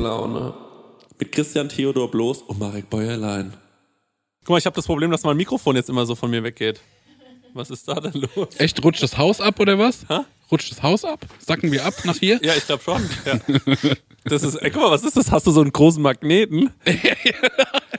Prosecco-Laune. Mit Christian Theodor Bloß und Marek Bäuerlein. Guck mal, ich habe das Problem, dass mein Mikrofon jetzt immer so von mir weggeht. Was ist da denn los? Echt, rutscht das Haus ab oder was? Hä? Rutscht das Haus ab? Sacken wir ab nach hier? Ja, ich glaube schon. Ja. Das ist, ey, guck mal, was ist das? Hast du so einen großen Magneten?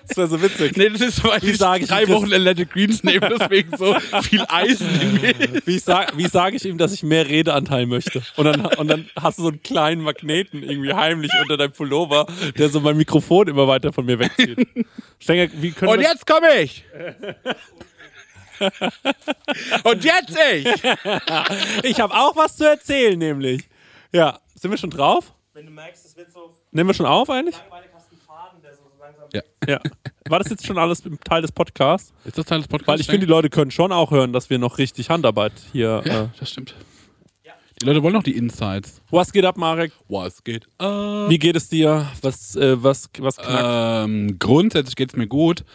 Das wäre so witzig. Nee, das ist, weil Wie ich sag ich drei? Wochen Athletic Greens nehme, deswegen so viel Eisen in mir. Wie, sag, wie sage ich ihm, dass ich mehr Redeanteil möchte? Und dann, und dann hast du so einen kleinen Magneten irgendwie heimlich unter deinem Pullover, der so mein Mikrofon immer weiter von mir wegzieht. Stenger, wie können Und jetzt komme ich! Und jetzt ich! Ich habe auch was zu erzählen, nämlich. Ja, sind wir schon drauf? Wenn du merkst, es wird so Nehmen wir schon auf eigentlich? Faden, so. Ja. Ja. War das jetzt schon alles Teil des Podcasts? Ist das Teil des Podcasts? Weil ich finde, die Leute können schon auch hören, dass wir noch richtig Handarbeit hier. Ja, Äh. das stimmt. Die Leute wollen noch die Insights. Was geht ab, Marek? Was geht ab? Wie geht es dir? Was, äh, was, was knackt? Ähm, grundsätzlich geht es mir gut.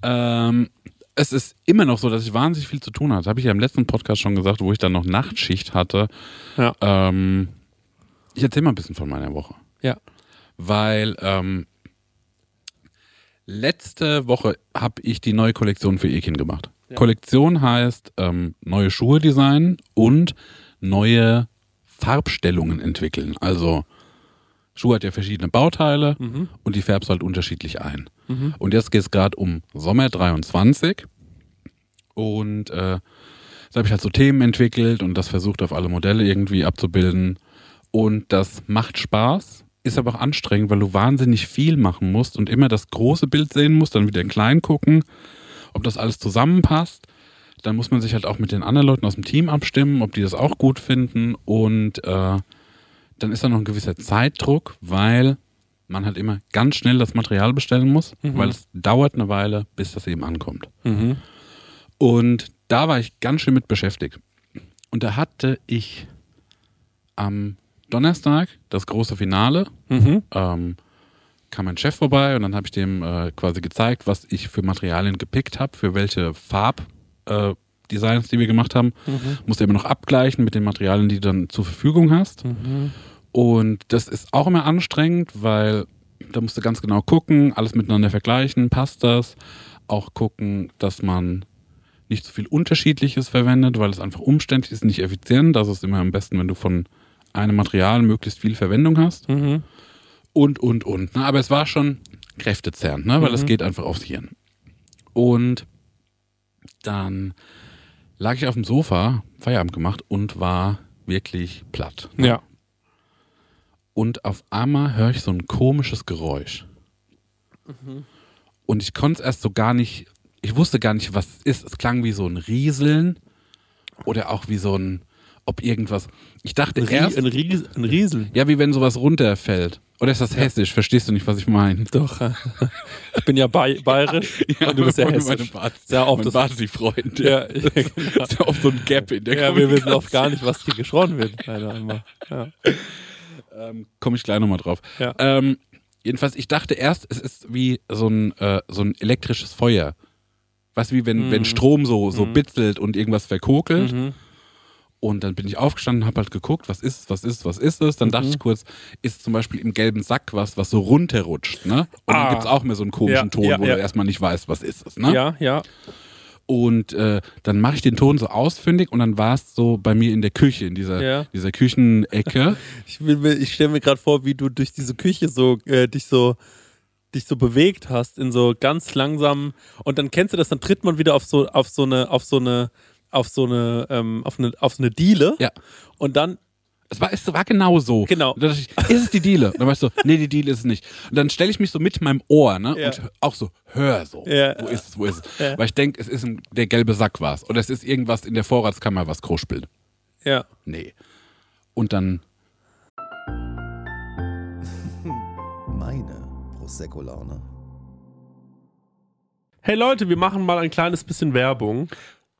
Ähm, es ist immer noch so, dass ich wahnsinnig viel zu tun hatte. Habe ich ja im letzten Podcast schon gesagt, wo ich dann noch Nachtschicht hatte. Ja. Ähm, ich erzähle mal ein bisschen von meiner Woche. Ja. Weil ähm, letzte Woche habe ich die neue Kollektion für Ekin gemacht. Kollektion heißt ähm, neue Schuhe designen und neue Farbstellungen entwickeln. Also Schuh hat ja verschiedene Bauteile und die färbst halt unterschiedlich ein. Und jetzt geht es gerade um Sommer 23 und äh, da habe ich halt so Themen entwickelt und das versucht auf alle Modelle irgendwie abzubilden. Und das macht Spaß, ist aber auch anstrengend, weil du wahnsinnig viel machen musst und immer das große Bild sehen musst, dann wieder in klein gucken, ob das alles zusammenpasst. Dann muss man sich halt auch mit den anderen Leuten aus dem Team abstimmen, ob die das auch gut finden. Und äh, dann ist da noch ein gewisser Zeitdruck, weil man halt immer ganz schnell das Material bestellen muss, weil es dauert eine Weile, bis das eben ankommt. Mhm. Und da war ich ganz schön mit beschäftigt. Und da hatte ich am Donnerstag das große Finale. Mhm. Ähm, kam mein Chef vorbei und dann habe ich dem äh, quasi gezeigt, was ich für Materialien gepickt habe, für welche Farbdesigns, äh, Designs, die wir gemacht haben. Musste immer noch abgleichen mit den Materialien, die du dann zur Verfügung hast. Und das ist auch immer anstrengend, weil da musst du ganz genau gucken, alles miteinander vergleichen, passt das? Auch gucken, dass man nicht so viel Unterschiedliches verwendet, weil es einfach umständlich ist, nicht effizient. Das ist immer am besten, wenn du von einem Material möglichst viel Verwendung hast. Mhm. Und, und, und. Ne? Aber es war schon kräftezerrend, ne? weil es geht einfach aufs Hirn. Und dann lag ich auf dem Sofa, Feierabend gemacht und war wirklich platt. Ja. Und auf einmal höre ich so ein komisches Geräusch. Und ich konnte es erst so gar nicht, ich wusste gar nicht, was es ist. Es klang wie so ein Rieseln oder auch wie so ein, ob irgendwas. Ich dachte Ein, erst, ein, Ries ein Riesel. ja, wie wenn sowas runterfällt. Oder ist das hessisch? Verstehst du nicht, was ich meine? Doch. Ich bin ja bay bayerisch und du bist ja hessisch. Sehr oft mein das- Basi-Freund. Ja, Ja. ja, genau. Ist ja oft so ein Gap in der ja, wir wissen oft gar nicht, was hier gesprochen wird. Leider. Ja. ähm, komme ich gleich nochmal drauf. Ja. Ähm, jedenfalls, ich dachte erst, es ist wie so ein, äh, so ein elektrisches Feuer. Weißt du, wie wenn, wenn Strom so, so bitzelt und irgendwas verkokelt. Mhm. Und dann bin ich aufgestanden, habe halt geguckt, was ist es, was ist es, was ist es. Dann Mhm. dachte ich kurz, ist zum Beispiel im gelben Sack was, was so runterrutscht. Ne? Und Ah. dann gibt es auch mehr so einen komischen Ja, Ton, ja, wo ja. du erstmal nicht weißt, was ist es. Ne? ja, ja. Und äh, dann mache ich den Ton so ausfindig und dann war es so bei mir in der Küche, in dieser, Ja. dieser Küchenecke. Ich, ich stelle mir gerade vor, wie du durch diese Küche so äh, dich so dich so bewegt hast in so ganz langsam und dann kennst du das, dann tritt man wieder auf so auf so eine auf so eine auf so eine ähm, auf eine auf so eine Diele Ja. und dann Es war, es war genau so. Genau. Und dann dachte ich, ist es die Diele? Und dann weißt du, nee, die Diele ist es nicht. Und dann stelle ich mich so mit meinem Ohr, ne? Ja. Und auch so, hör so. Ja. Wo ist es, wo ist es? Ja. Weil ich denke, es ist ein, der gelbe Sack war's. Oder es ist irgendwas in der Vorratskammer, was kruspelt. ja Nee. Und dann, Meine Prosecco-Laune. Hey Leute, wir machen mal ein kleines bisschen Werbung.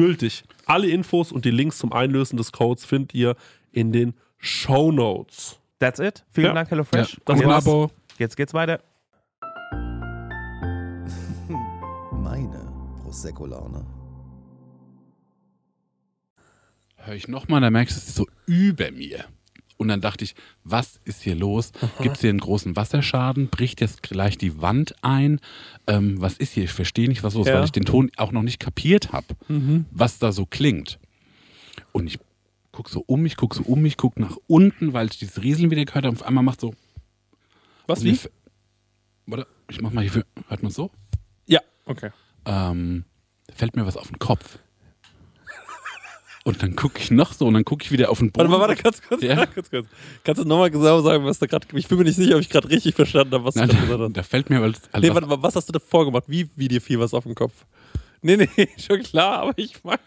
gültig. Alle Infos und die Links zum Einlösen des Codes findet ihr in den Show Notes. That's it. Vielen Ja. Dank, HelloFresh. Ja. Und Und ein jetzt, Abo. jetzt geht's weiter. Meine Prosecco-Laune. Hör ich nochmal, da merkst du, es ist so über mir. Und dann dachte ich, was ist hier los? Gibt es hier einen großen Wasserschaden? Bricht jetzt gleich die Wand ein? Ähm, was ist hier? Ich verstehe nicht, was los ist, Ja. weil ich den Ton auch noch nicht kapiert habe, was da so klingt. Und ich gucke so um mich, gucke so um mich, gucke nach unten, weil ich dieses Rieseln wieder gehört habe. Und auf einmal macht so. Was, ich- Warte, ich mach mal hier. Hört man so? Ja, okay. ähm, fällt mir was auf den Kopf. Und dann gucke ich noch so und dann gucke ich wieder auf den Warte Boden. mal, warte, ganz kurz, Ja. ganz kurz. Kannst du nochmal genau sagen, was da gerade, ich bin mir nicht sicher, ob ich gerade richtig verstanden habe, was du Nein, gesagt da, hast. da fällt mir was. Also Nee, warte mal, was hast du davor gemacht? Wie, wie dir fiel was auf den Kopf? Nee, nee, schon klar, aber ich meine,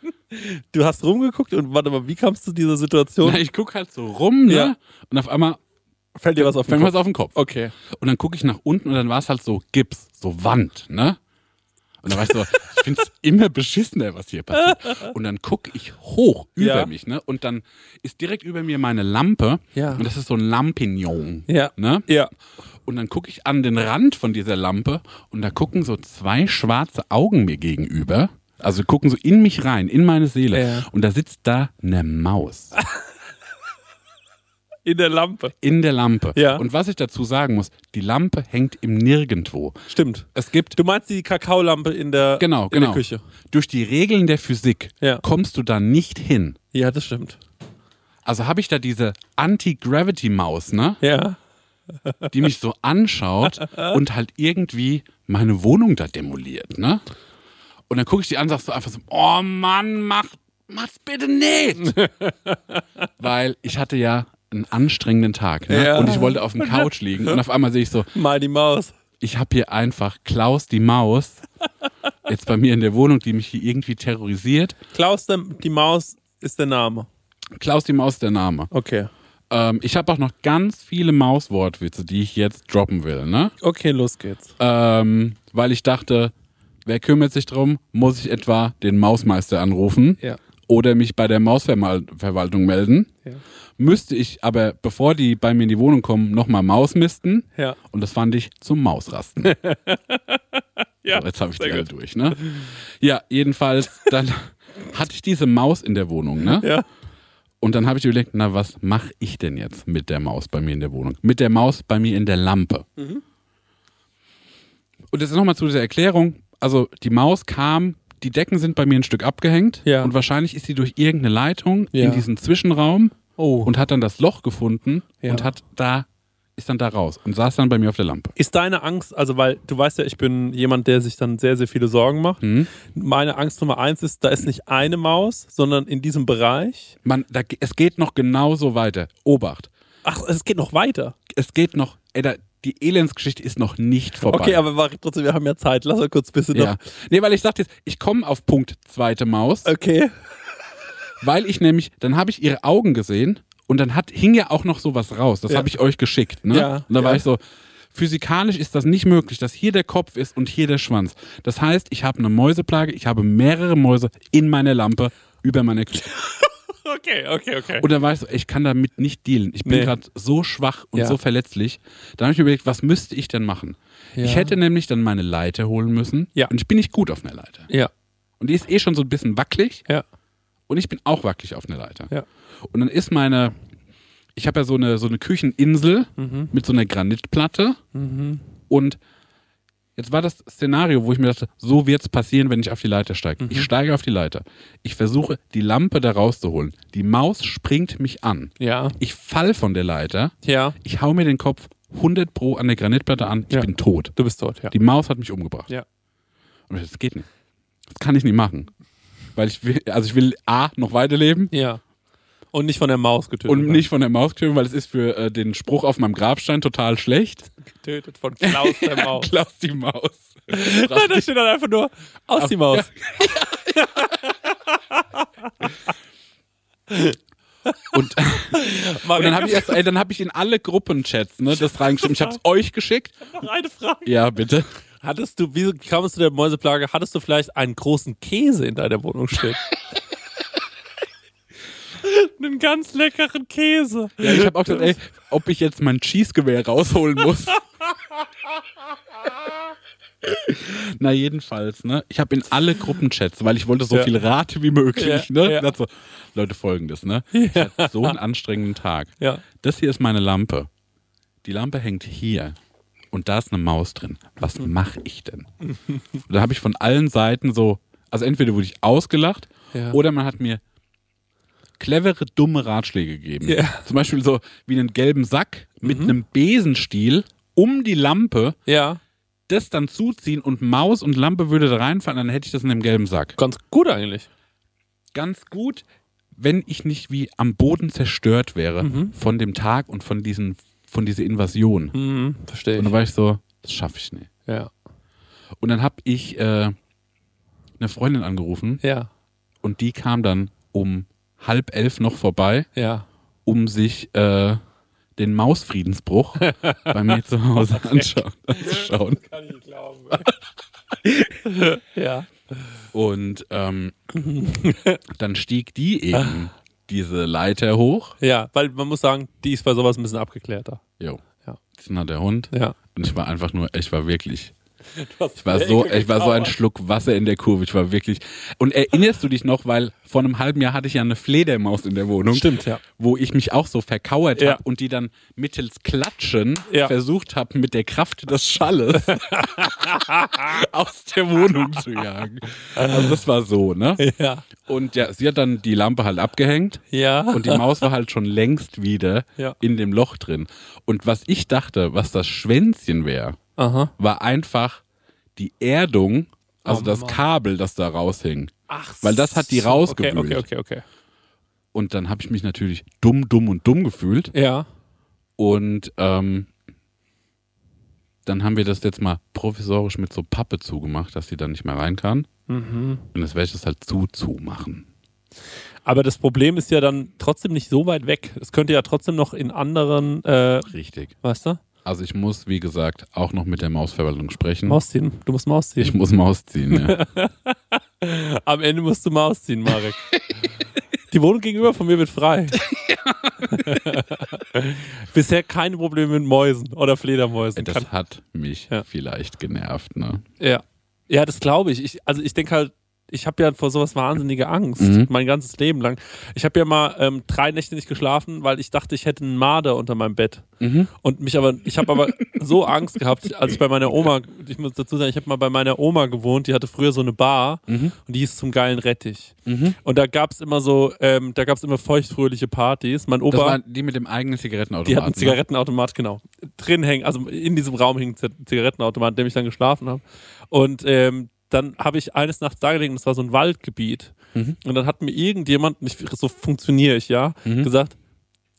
du hast rumgeguckt und warte mal, wie kamst du zu dieser Situation? Na, ich gucke halt so rum, ne? Ja. Und auf einmal Fällt dir was auf den fällt mir Kopf? was auf den Kopf. Okay. Und dann gucke ich nach unten und dann war es halt so Gips, so Wand, ne? Und dann war ich so, ich finde es immer beschissener, was hier passiert. Und dann gucke ich hoch über Ja. mich, ne? Und dann ist direkt über mir meine Lampe. Ja. Und das ist so ein Lampignon. Ja. Ne? Ja. Und dann gucke ich an den Rand von dieser Lampe und da gucken so zwei schwarze Augen mir gegenüber. Also gucken so in mich rein, in meine Seele. Ja. Und da sitzt da eine Maus In der Lampe. in der Lampe. Ja. Und was ich dazu sagen muss, die Lampe hängt im Nirgendwo. Stimmt. Es gibt Du meinst die Kakaolampe in der, Genau, in genau. der Küche? Durch die Regeln der Physik Ja. kommst du da nicht hin. Ja, das stimmt. Also habe ich da diese Anti-Gravity-Maus, ne? Ja. Die mich so anschaut und halt irgendwie meine Wohnung da demoliert, ne? Und dann gucke ich die an und sag so einfach so, oh Mann, mach, mach's bitte nicht. Weil ich hatte ja einen anstrengenden Tag ne? Ja. und ich wollte auf dem Couch liegen und auf einmal sehe ich so, Mal die Maus. ich habe hier einfach Klaus die Maus jetzt bei mir in der Wohnung, die mich hier irgendwie terrorisiert. Klaus, die Maus ist der Name. Klaus die Maus ist der Name. Okay. Ähm, ich habe auch noch ganz viele Mauswortwitze, die ich jetzt droppen will, ne? Okay, los geht's. Ähm, weil ich dachte, wer kümmert sich drum? Muss ich etwa den Mausmeister anrufen Ja. oder mich bei der Mausverwaltung melden? Ja. Müsste ich aber, bevor die bei mir in die Wohnung kommen, nochmal Maus misten. Ja. Und das fand ich zum Mausrasten. Ja. So, jetzt habe ich die alle gut. durch, ne? Ja, jedenfalls, dann hatte ich diese Maus in der Wohnung, ne? Ja. Und dann habe ich überlegt, na, was mache ich denn jetzt mit der Maus bei mir in der Wohnung? Mit der Maus bei mir in der Lampe. Mhm. Und jetzt nochmal zu dieser Erklärung. Also die Maus kam, die Decken sind bei mir ein Stück abgehängt Ja. und wahrscheinlich ist sie durch irgendeine Leitung Ja. in diesen Zwischenraum Oh. und hat dann das Loch gefunden Ja. und hat da, ist dann da raus und saß dann bei mir auf der Lampe. Ist deine Angst, also weil du weißt ja, ich bin jemand, der sich dann sehr, sehr viele Sorgen macht. Mhm. Meine Angst Nummer eins ist, da ist nicht eine Maus, sondern in diesem Bereich. Man, da, es geht noch genauso weiter. Obacht. Ach, es geht noch weiter. Es geht noch, ey, da, die Elendsgeschichte ist noch nicht vorbei. Okay, aber warte, trotzdem, wir haben ja Zeit. Lass mal kurz ein bisschen Ja. noch. Nee, weil ich sagte jetzt, ich komme auf Punkt zweite Maus, Okay. Weil ich nämlich, dann habe ich ihre Augen gesehen und dann hat, hing ja auch noch sowas raus. Das Ja. habe ich euch geschickt. Ne? Ja, und da war ja. ich so, physikalisch ist das nicht möglich, dass hier der Kopf ist und hier der Schwanz. Das heißt, ich habe eine Mäuseplage, ich habe mehrere Mäuse in meiner Lampe über meiner Küche. Okay, okay, okay. Und dann war ich so, ich kann damit nicht dealen. Ich bin Nee. gerade so schwach und Ja. so verletzlich. Dann habe ich mir überlegt, was müsste ich denn machen? Ja. Ich hätte nämlich dann meine Leiter holen müssen. Ja. Und ich bin nicht gut auf einer Leiter. Ja, Und die ist eh schon so ein bisschen wackelig. ja, Und ich bin auch wackelig auf einer Leiter. ja. Und dann ist meine, ich habe ja so eine, so eine Kücheninsel Mhm. mit so einer Granitplatte. Und jetzt war das Szenario, wo ich mir dachte, so wird es passieren, wenn ich auf die Leiter steige. Mhm. Ich steige auf die Leiter. Ich versuche, die Lampe da rauszuholen. Die Maus springt mich an. Ja, Ich fall von der Leiter. ja. Ich hau mir den Kopf 100 pro an der Granitplatte an. Ich Ja. bin tot. Du bist tot, ja. Die Maus hat mich umgebracht. Ja. Und das geht nicht. Das kann ich nicht machen. Weil ich will, also ich will A, noch weiterleben Ja. Und nicht von der Maus getötet. und nicht von der Maus töten, weil es ist für äh, den Spruch auf meinem Grabstein total schlecht. getötet von Klaus der Maus. Klaus die Maus. da steht dann einfach nur aus die Maus. Und, und dann habe ich erst, ey, dann habe ich in alle Gruppenchats ne, das reingeschrieben. Ich habe es euch geschickt. noch eine Frage. Ja, bitte. Hattest du, wie kam es zu der Mäuseplage? Hattest du vielleicht einen großen Käse in deiner Wohnung stehen? einen ganz leckeren Käse. Ja, ich habe auch gesagt, ey, ob ich jetzt mein Schießgewehr rausholen muss. Na jedenfalls, ne? Ich habe in alle Gruppenchats, weil ich wollte so Ja. viel Rate wie möglich, Ja, ne? ja. So, Leute, folgendes, ne? Ich hatte so einen anstrengenden Tag. Ja. Das hier ist meine Lampe. Die Lampe hängt hier. Und da ist eine Maus drin. Was mache ich denn? Und da habe ich von allen Seiten so, also entweder wurde ich ausgelacht Ja. oder man hat mir clevere, dumme Ratschläge gegeben. Ja. Zum Beispiel so wie einen gelben Sack mit einem Besenstiel um die Lampe, Ja, das dann zuziehen und Maus und Lampe würde da reinfallen, dann hätte ich das in dem gelben Sack. ganz gut eigentlich. Ganz gut, wenn ich nicht wie am Boden zerstört wäre von dem Tag und von diesen, von dieser Invasion. Mhm, verstehe Und dann war ich so, das schaffe ich nicht. Ja, Und dann habe ich äh, eine Freundin angerufen ja, und die kam dann um halb elf noch vorbei, ja. um sich äh, den Mausfriedensbruch bei mir zu Hause anschauen, anzuschauen. Kann ich glauben. ja. Und ähm, dann stieg die eben diese Leiter hoch. Ja, weil man muss sagen, die ist bei sowas ein bisschen abgeklärter. Jo. Ja. Diesen hat der Hund. Ja. Und ich war einfach nur, ich war wirklich, ich war so, ich war so ein Schluck Wasser in der Kurve. Ich war wirklich. Und erinnerst du dich noch, weil vor einem halben Jahr hatte ich ja eine Fledermaus in der Wohnung. Stimmt, ja. Wo ich mich auch so verkauert Ja. habe und die dann mittels Klatschen Ja. versucht habe, mit der Kraft des Schalles aus der Wohnung zu jagen. Also das war so, ne? Ja. Und ja, sie hat dann die Lampe halt abgehängt Ja. und die Maus war halt schon längst wieder Ja. in dem Loch drin. Und was ich dachte, was das Schwänzchen wäre, Aha. war einfach die Erdung, also Oh, das Mann. Kabel, das da raushing. Ach, Weil das hat die so, rausgewühlt. Okay, okay, okay, okay. Und dann habe ich mich natürlich dumm, dumm und dumm gefühlt. Ja. Und ähm, dann haben wir das jetzt mal provisorisch mit so Pappe zugemacht, dass sie dann nicht mehr rein kann. Mhm. Und jetzt werde ich das halt zu zumachen. Aber das Problem ist ja dann trotzdem nicht so weit weg. Es könnte ja trotzdem noch in anderen, äh, Richtig. weißt du? Also ich muss, wie gesagt, auch noch mit der Mausverwaltung sprechen. Maus ziehen. Du musst Maus ziehen. Ich muss Maus ziehen, ja. Am Ende musst du Maus ziehen, Marek. Die Wohnung gegenüber von mir wird frei. Bisher keine Probleme mit Mäusen oder Fledermäusen. Das Kann, hat mich Ja. vielleicht genervt, ne? ja. ja, das glaube ich. ich. Also ich denke halt, ich habe ja vor sowas wahnsinnige Angst, Mhm. mein ganzes Leben lang. Ich habe ja mal ähm, drei Nächte nicht geschlafen, weil ich dachte, ich hätte einen Marder unter meinem Bett. Mhm. Und mich aber, ich habe aber so Angst gehabt, als ich bei meiner Oma, ich muss dazu sagen, ich habe mal bei meiner Oma gewohnt, die hatte früher so eine Bar Mhm. und die hieß zum geilen Rettich. Und da gab es immer so, ähm, da gab es immer feuchtfröhliche Partys. Mein Das Opa, waren die mit dem eigenen Zigarettenautomaten. die hatten ne? Zigarettenautomat, genau. Drin hängen, also in diesem Raum hing ein Zigarettenautomat, in dem ich dann geschlafen habe. Und ähm, dann habe ich eines Nachts da gelegen, das war so ein Waldgebiet. Mhm. Und dann hat mir irgendjemand, nicht, so funktioniere ich ja, Mhm. gesagt,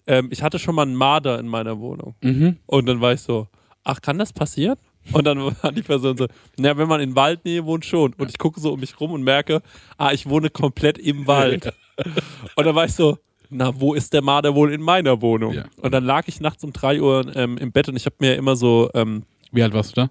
ähm, ich hatte schon mal einen Marder in meiner Wohnung. Mhm. Und dann war ich so, ach, kann das passieren? Und dann war die Person so, naja, wenn man in Waldnähe wohnt, schon. Und ich gucke so um mich rum und merke, ah, ich wohne komplett im Wald. Und dann war ich so, na, wo ist der Marder wohl in meiner Wohnung? Ja. Und dann lag ich nachts um drei Uhr ähm, im Bett und ich habe mir immer so ähm, Wie alt warst du da?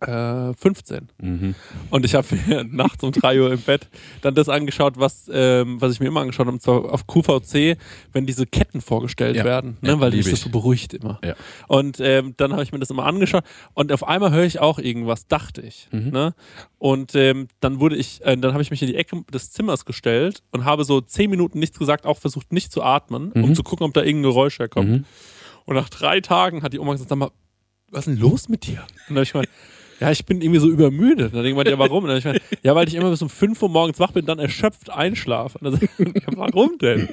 Äh, 15. Mhm. Und ich habe mir nachts um 3 Uhr im Bett dann das angeschaut, was, ähm, was ich mir immer angeschaut habe, und zwar auf QVC, wenn diese Ketten vorgestellt Ja. werden, ne, Ja, weil lieb dich das so beruhigt immer. Ja. Und ähm, dann habe ich mir das immer angeschaut und auf einmal höre ich auch irgendwas, dachte ich. Mhm. Ne? Und ähm, dann wurde ich, äh, dann habe ich mich in die Ecke des Zimmers gestellt und habe so 10 Minuten nichts gesagt, auch versucht nicht zu atmen, um Mhm. zu gucken, ob da irgendein Geräusch herkommt. Mhm. Und nach drei Tagen hat die Oma gesagt, sag mal, was ist denn los mit dir? Und dann habe ich gemeint, ja, ich bin irgendwie so übermüdet. Dann denke ich, ja, warum? Dann ich gemeint, ja, weil ich immer bis um 5 Uhr morgens wach bin, dann erschöpft einschlafe. Und dann ich, ja, warum denn?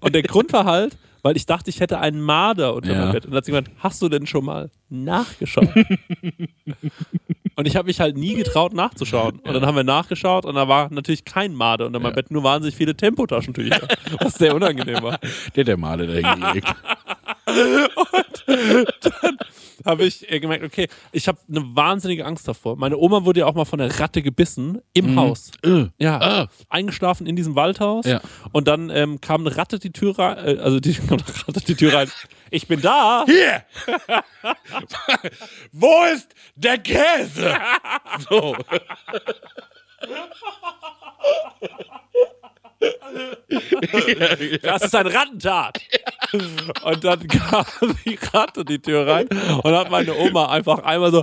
Und der Grund war halt, weil ich dachte, ich hätte einen Marder unter Ja. meinem Bett. Und dann hat gemeint, hast du denn schon mal nachgeschaut? und ich habe mich halt nie getraut nachzuschauen. Und dann haben wir nachgeschaut und da war natürlich kein Marder unter meinem Ja. Bett, nur wahnsinnig viele Tempotaschentücher, was sehr unangenehm war. Der hat der Male dahin gelegt. habe ich gemerkt, okay, ich habe eine wahnsinnige Angst davor. Meine Oma wurde ja auch mal von der Ratte gebissen im Haus. Äh. Ja, Ah. eingeschlafen in diesem Waldhaus. Ja. Und dann ähm, kam eine Ratte die Tür rein, äh, also die Ratte die Tür rein. Ich bin da. Hier! Wo ist der Käse? So. Das ist ein Rattentat. Und dann kam die Ratte die Tür rein und hat meine Oma einfach einmal so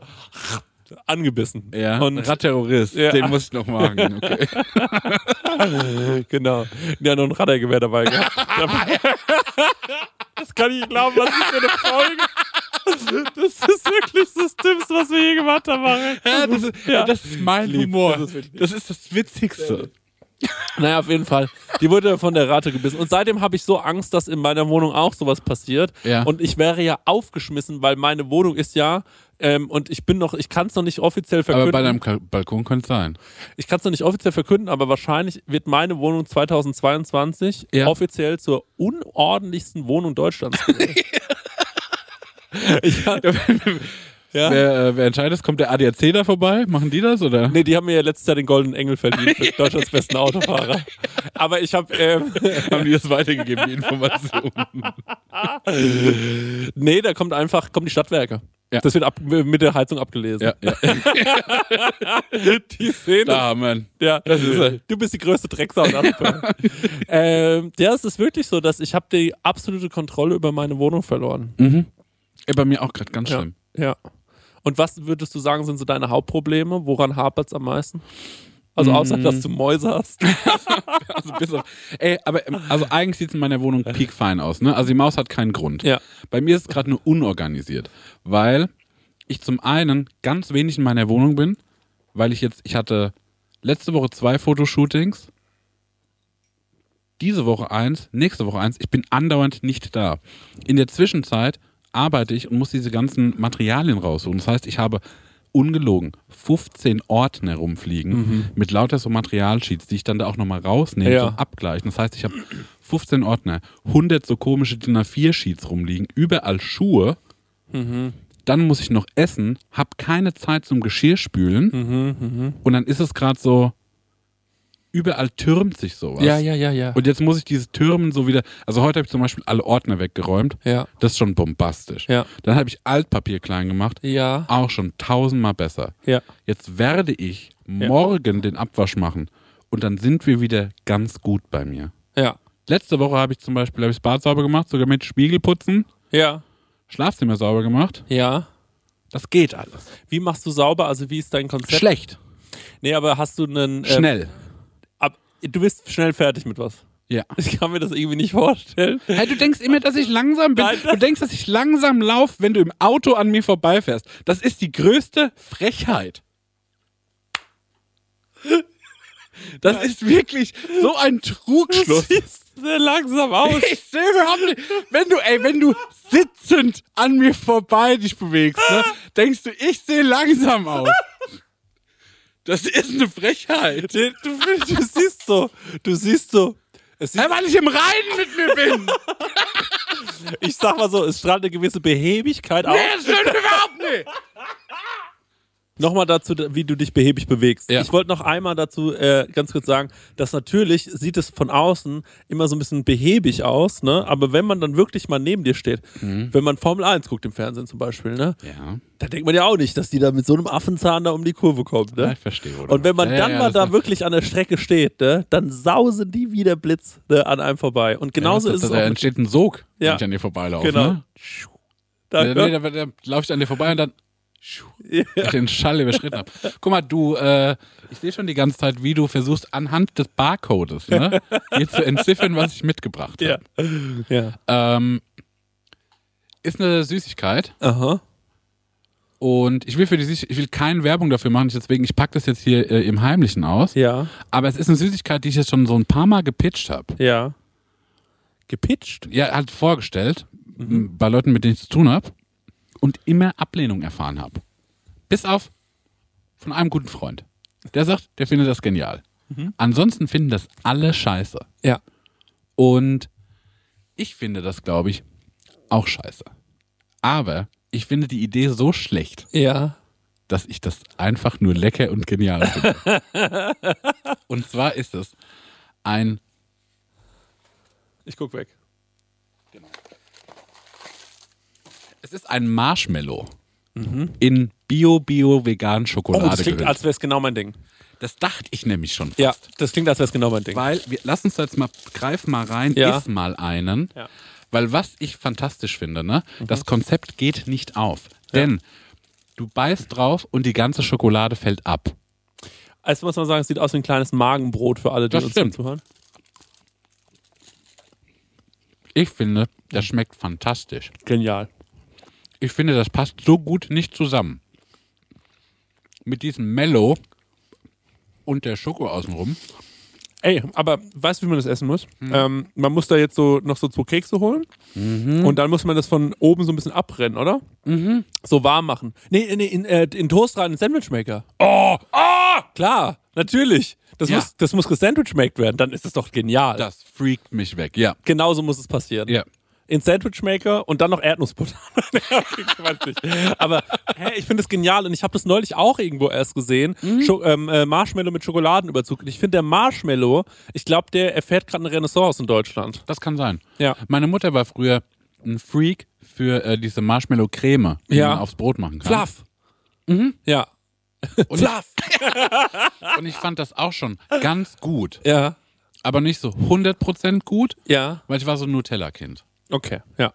angebissen. Ja, und Radterrorist, Ja. den muss ich noch machen. Okay. Genau. Die hat noch ein Radargewehr dabei gehabt. das kann ich nicht glauben, was ist für eine Folge. Das ist wirklich das Dümmste, was wir je gemacht haben. Ja, das, ist, Ja. das ist mein Lieb, Humor. das ist Das ist das Witzigste. Naja, auf jeden Fall. Die wurde von der Ratte gebissen. Und seitdem habe ich so Angst, dass in meiner Wohnung auch sowas passiert. Ja. Und ich wäre ja aufgeschmissen, weil meine Wohnung ist ja, ähm, und ich bin noch, ich kann es noch nicht offiziell verkünden. Aber bei deinem Ka- Balkon könnte es sein. ich kann es noch nicht offiziell verkünden, aber wahrscheinlich wird meine Wohnung 2022 Ja. offiziell zur unordentlichsten Wohnung Deutschlands ich, ja. Wer, äh, wer entscheidet, kommt der ADAC da vorbei? Machen die das oder? Nee, die haben mir ja letztes Jahr den Goldenen Engel verdient für Deutschlands besten Autofahrer. Aber ich habe, ähm, Haben die das weitergegeben, die Information? nee, da kommt einfach, kommen die Stadtwerke. Ja. Das wird ab, mit der Heizung abgelesen. ja, ja. Die Szene. Da, Mann. Ja, Das ist er. du bist die größte Drecksau. in Aspen. ähm, ja, es ist wirklich so, dass ich habe die absolute Kontrolle über meine Wohnung verloren. Mhm. Ja, bei mir auch gerade ganz Ja. schlimm. ja. Und was würdest du sagen, sind so deine Hauptprobleme? Woran hapert es am meisten? Also außer, Mm. dass du Mäuse hast. Also, bis auf, ey, aber ähm, also eigentlich sieht es in meiner Wohnung piekfein aus. Ne? Also die Maus hat keinen Grund. Ja. Bei mir ist es gerade nur unorganisiert, weil ich zum einen ganz wenig in meiner Wohnung bin, weil ich jetzt, ich hatte letzte Woche zwei Fotoshootings, diese Woche eins, nächste Woche eins. Ich bin andauernd nicht da. In der Zwischenzeit arbeite ich und muss diese ganzen Materialien raussuchen. Das heißt, ich habe ungelogen 15 Ordner rumfliegen mit lauter so Materialsheets, die ich dann da auch nochmal rausnehme Ja. zum Abgleichen. Das heißt, ich habe 15 Ordner, 100 so komische DIN A4-Sheets rumliegen, überall Schuhe. Dann muss ich noch essen, habe keine Zeit zum Geschirrspülen und dann ist es gerade so, überall türmt sich sowas. Ja, ja, ja, ja. Und jetzt muss ich diese Türmen so wieder. Also heute habe ich zum Beispiel alle Ordner weggeräumt. Ja. Das ist schon bombastisch. Ja. Dann habe ich Altpapier klein gemacht. Ja. Auch schon tausendmal besser. Ja. Jetzt werde ich morgen den Abwasch machen. Und dann sind wir wieder ganz gut bei mir. Ja. Letzte Woche habe ich zum Beispiel ich das Bad sauber gemacht, sogar mit Spiegelputzen, Ja. Schlafzimmer sauber gemacht. Ja. Das geht alles. Wie machst du sauber? Also wie ist dein Konzept? Schlecht. Nee, aber hast du einen... ähm, Schnell. ab, du bist schnell fertig mit was. Ja. Ich kann mir das irgendwie nicht vorstellen. Hey, du denkst immer, dass ich langsam bin. Nein, du denkst, dass ich langsam laufe, wenn du im Auto an mir vorbeifährst. Das ist die größte Frechheit. Das ist wirklich so ein Trugschluss. siehst sehr langsam aus. Ich sehe überhaupt nicht. Wenn du, ey, wenn du sitzend an mir vorbei dich bewegst, ne, denkst du, ich sehe langsam aus. Das ist eine Frechheit. Du, du, siehst so, du siehst so. Es sieht, weil ich im Reinen mit mir bin. ich sag mal so, es strahlt eine gewisse Behebigkeit aus. Nee, das stimmt überhaupt nicht. Nochmal dazu, wie du dich behäbig bewegst. Ja. Ich wollte noch einmal dazu äh, ganz kurz sagen, dass natürlich sieht es von außen immer so ein bisschen behäbig aus, ne? Aber wenn man dann wirklich mal neben dir steht, wenn man Formel 1 guckt im Fernsehen zum Beispiel, ne? Ja, Da denkt man ja auch nicht, dass die da mit so einem Affenzahn da um die Kurve kommt, ne? ja ich verstehe. Oder? Und wenn man ja, dann mal das da wirklich an der Strecke steht, ne, dann sausen die wie der Blitz ne, an einem vorbei. Und genauso ja, ist das, es Da entsteht ein Sog, wenn ich an dir vorbeilaufe. genau. Ne? Da, Da, nee, da, da laufe ich an dir vorbei und dann ich den Schall überschritten habe. Guck mal, du, äh, ich sehe schon die ganze Zeit, wie du versuchst, anhand des Barcodes ne, hier zu entziffern, was ich mitgebracht habe. ja. ja. Ähm, ist eine Süßigkeit Aha. und ich will für die Süßigkeit, ich will keine Werbung dafür machen, deswegen ich packe das jetzt hier äh, im Heimlichen aus. Ja. Aber es ist eine Süßigkeit, die ich jetzt schon so ein paar Mal gepitcht habe. Ja. Gepitcht? Ja, halt vorgestellt, m, bei Leuten, mit denen ich zu tun habe und immer Ablehnung erfahren habe. Bis auf von einem guten Freund. Der sagt, der findet das genial. Ansonsten finden das alle scheiße. Ja. Und ich finde das, glaube ich, auch scheiße. Aber ich finde die Idee so schlecht, Ja. dass ich das einfach nur lecker und genial finde. und zwar ist es ein Ich guck weg. Es ist ein Marshmallow in Bio-Bio-Vegan Oh, das klingt, gehüllt. als wäre es genau mein Ding. Das dachte ich nämlich schon fast. Ja, das klingt, als wäre es genau mein Ding. Weil, wir, lass uns jetzt mal, greif mal rein, Ja. iss mal einen. Ja. Weil was ich fantastisch finde, ne, das Konzept geht nicht auf. Denn du beißt drauf und die ganze Schokolade fällt ab. Also muss man sagen, es sieht aus wie ein kleines Magenbrot für alle, die Das uns stimmt. zuhören. Ich finde, das schmeckt fantastisch. Genial. Ich finde, das passt so gut nicht zusammen. Mit diesem Mellow und der Schoko außenrum. Ey, aber weißt du, wie man das essen muss? Ähm, man muss da jetzt so noch so zwei Kekse holen und dann muss man das von oben so ein bisschen abbrennen, oder? So warm machen. Nee, nee, in, äh, in Toast rein, in Sandwichmaker. Oh, oh, klar, natürlich. Das, Ja. muss, das muss gesandwichmaked werden, dann ist es doch genial. Das freakt mich weg, ja. Genauso muss es passieren. Ja. In Sandwichmaker und dann noch Erdnussbutter. Ich weiß nicht. Aber hey, ich finde es genial und ich habe das neulich auch irgendwo erst gesehen. Mhm. Ähm, äh, Marshmallow mit Schokoladenüberzug. Und ich finde der Marshmallow, ich glaube, der erfährt gerade eine Renaissance in Deutschland. Das kann sein. Ja. Meine Mutter war früher ein Freak für äh, diese Marshmallow-Creme, die Ja. man aufs Brot machen kann. Fluff. Mhm. Ja. Und Fluff. Ich, und ich fand das auch schon ganz gut. Ja. Aber nicht so 100% gut, Ja. weil ich war so ein Nutella-Kind. Okay. Ja.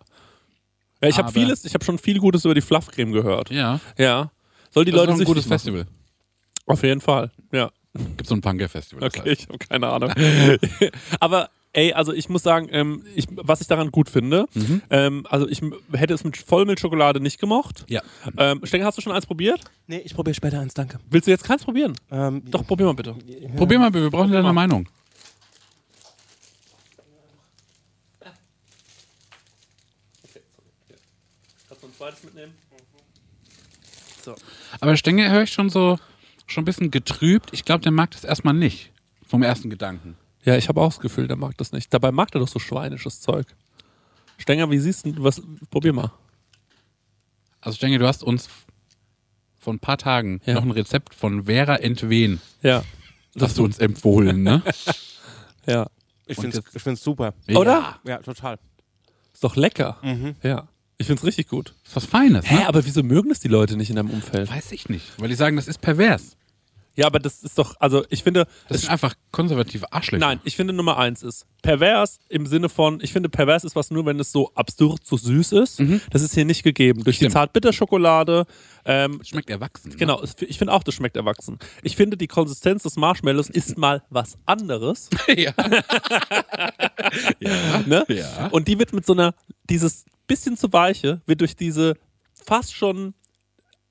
ja ich habe vieles, ich habe schon viel Gutes über die Fluffcreme gehört. Ja. Ja. Soll die Das ist Leute noch ein sich gutes Festival. Auf jeden Fall. Ja. Gibt so ein Punker-Festival. Okay, heißt. ich habe keine Ahnung. Aber ey, also ich muss sagen, ähm, ich, was ich daran gut finde, ähm, also ich hätte es mit Vollmilchschokolade nicht gemocht. Ja. Ähm, Stenger, hast du schon eins probiert? Nee, ich probiere später eins, danke. Willst du jetzt keins probieren? Ähm, Doch, probier mal bitte. Probier mal, wir brauchen deine Meinung. Zweites mitnehmen? Aber Stenger höre ich schon so, schon ein bisschen getrübt. Ich glaube, der mag das erstmal nicht. Vom ersten Gedanken. Ja, ich habe auch das Gefühl, der mag das nicht. Dabei mag der doch so schweinisches Zeug. Stenger, wie siehst du, was, probier mal. Also Stenger, du hast uns vor ein paar Tagen Ja. noch ein Rezept von Vera Entwen Ja. hast du uns empfohlen, ne? Ja. Ich finde es find's super. Oder? Ja, total. Ist doch lecker. Ja. Ich find's richtig gut. Ist was Feines, Hä, ne? aber wieso mögen das die Leute nicht in deinem Umfeld? Weiß ich nicht. Weil die sagen, das ist pervers. Ja, aber das ist doch, also ich finde, Das es sind einfach konservative Arschlöcher. Nein, ich finde Nummer eins ist pervers im Sinne von, ich finde pervers ist was nur, wenn es so absurd, so süß ist. Das ist hier nicht gegeben. Durch Stimmt. die Zartbitterschokolade. Ähm, Schmeckt erwachsen. Ne? genau, es- ich finde auch, das schmeckt erwachsen. Ich finde, die Konsistenz des Marshmallows ist mal was anderes. ja. ja. Ne? Ja. Und die wird mit so einer, dieses bisschen zu weiche, wird durch diese fast schon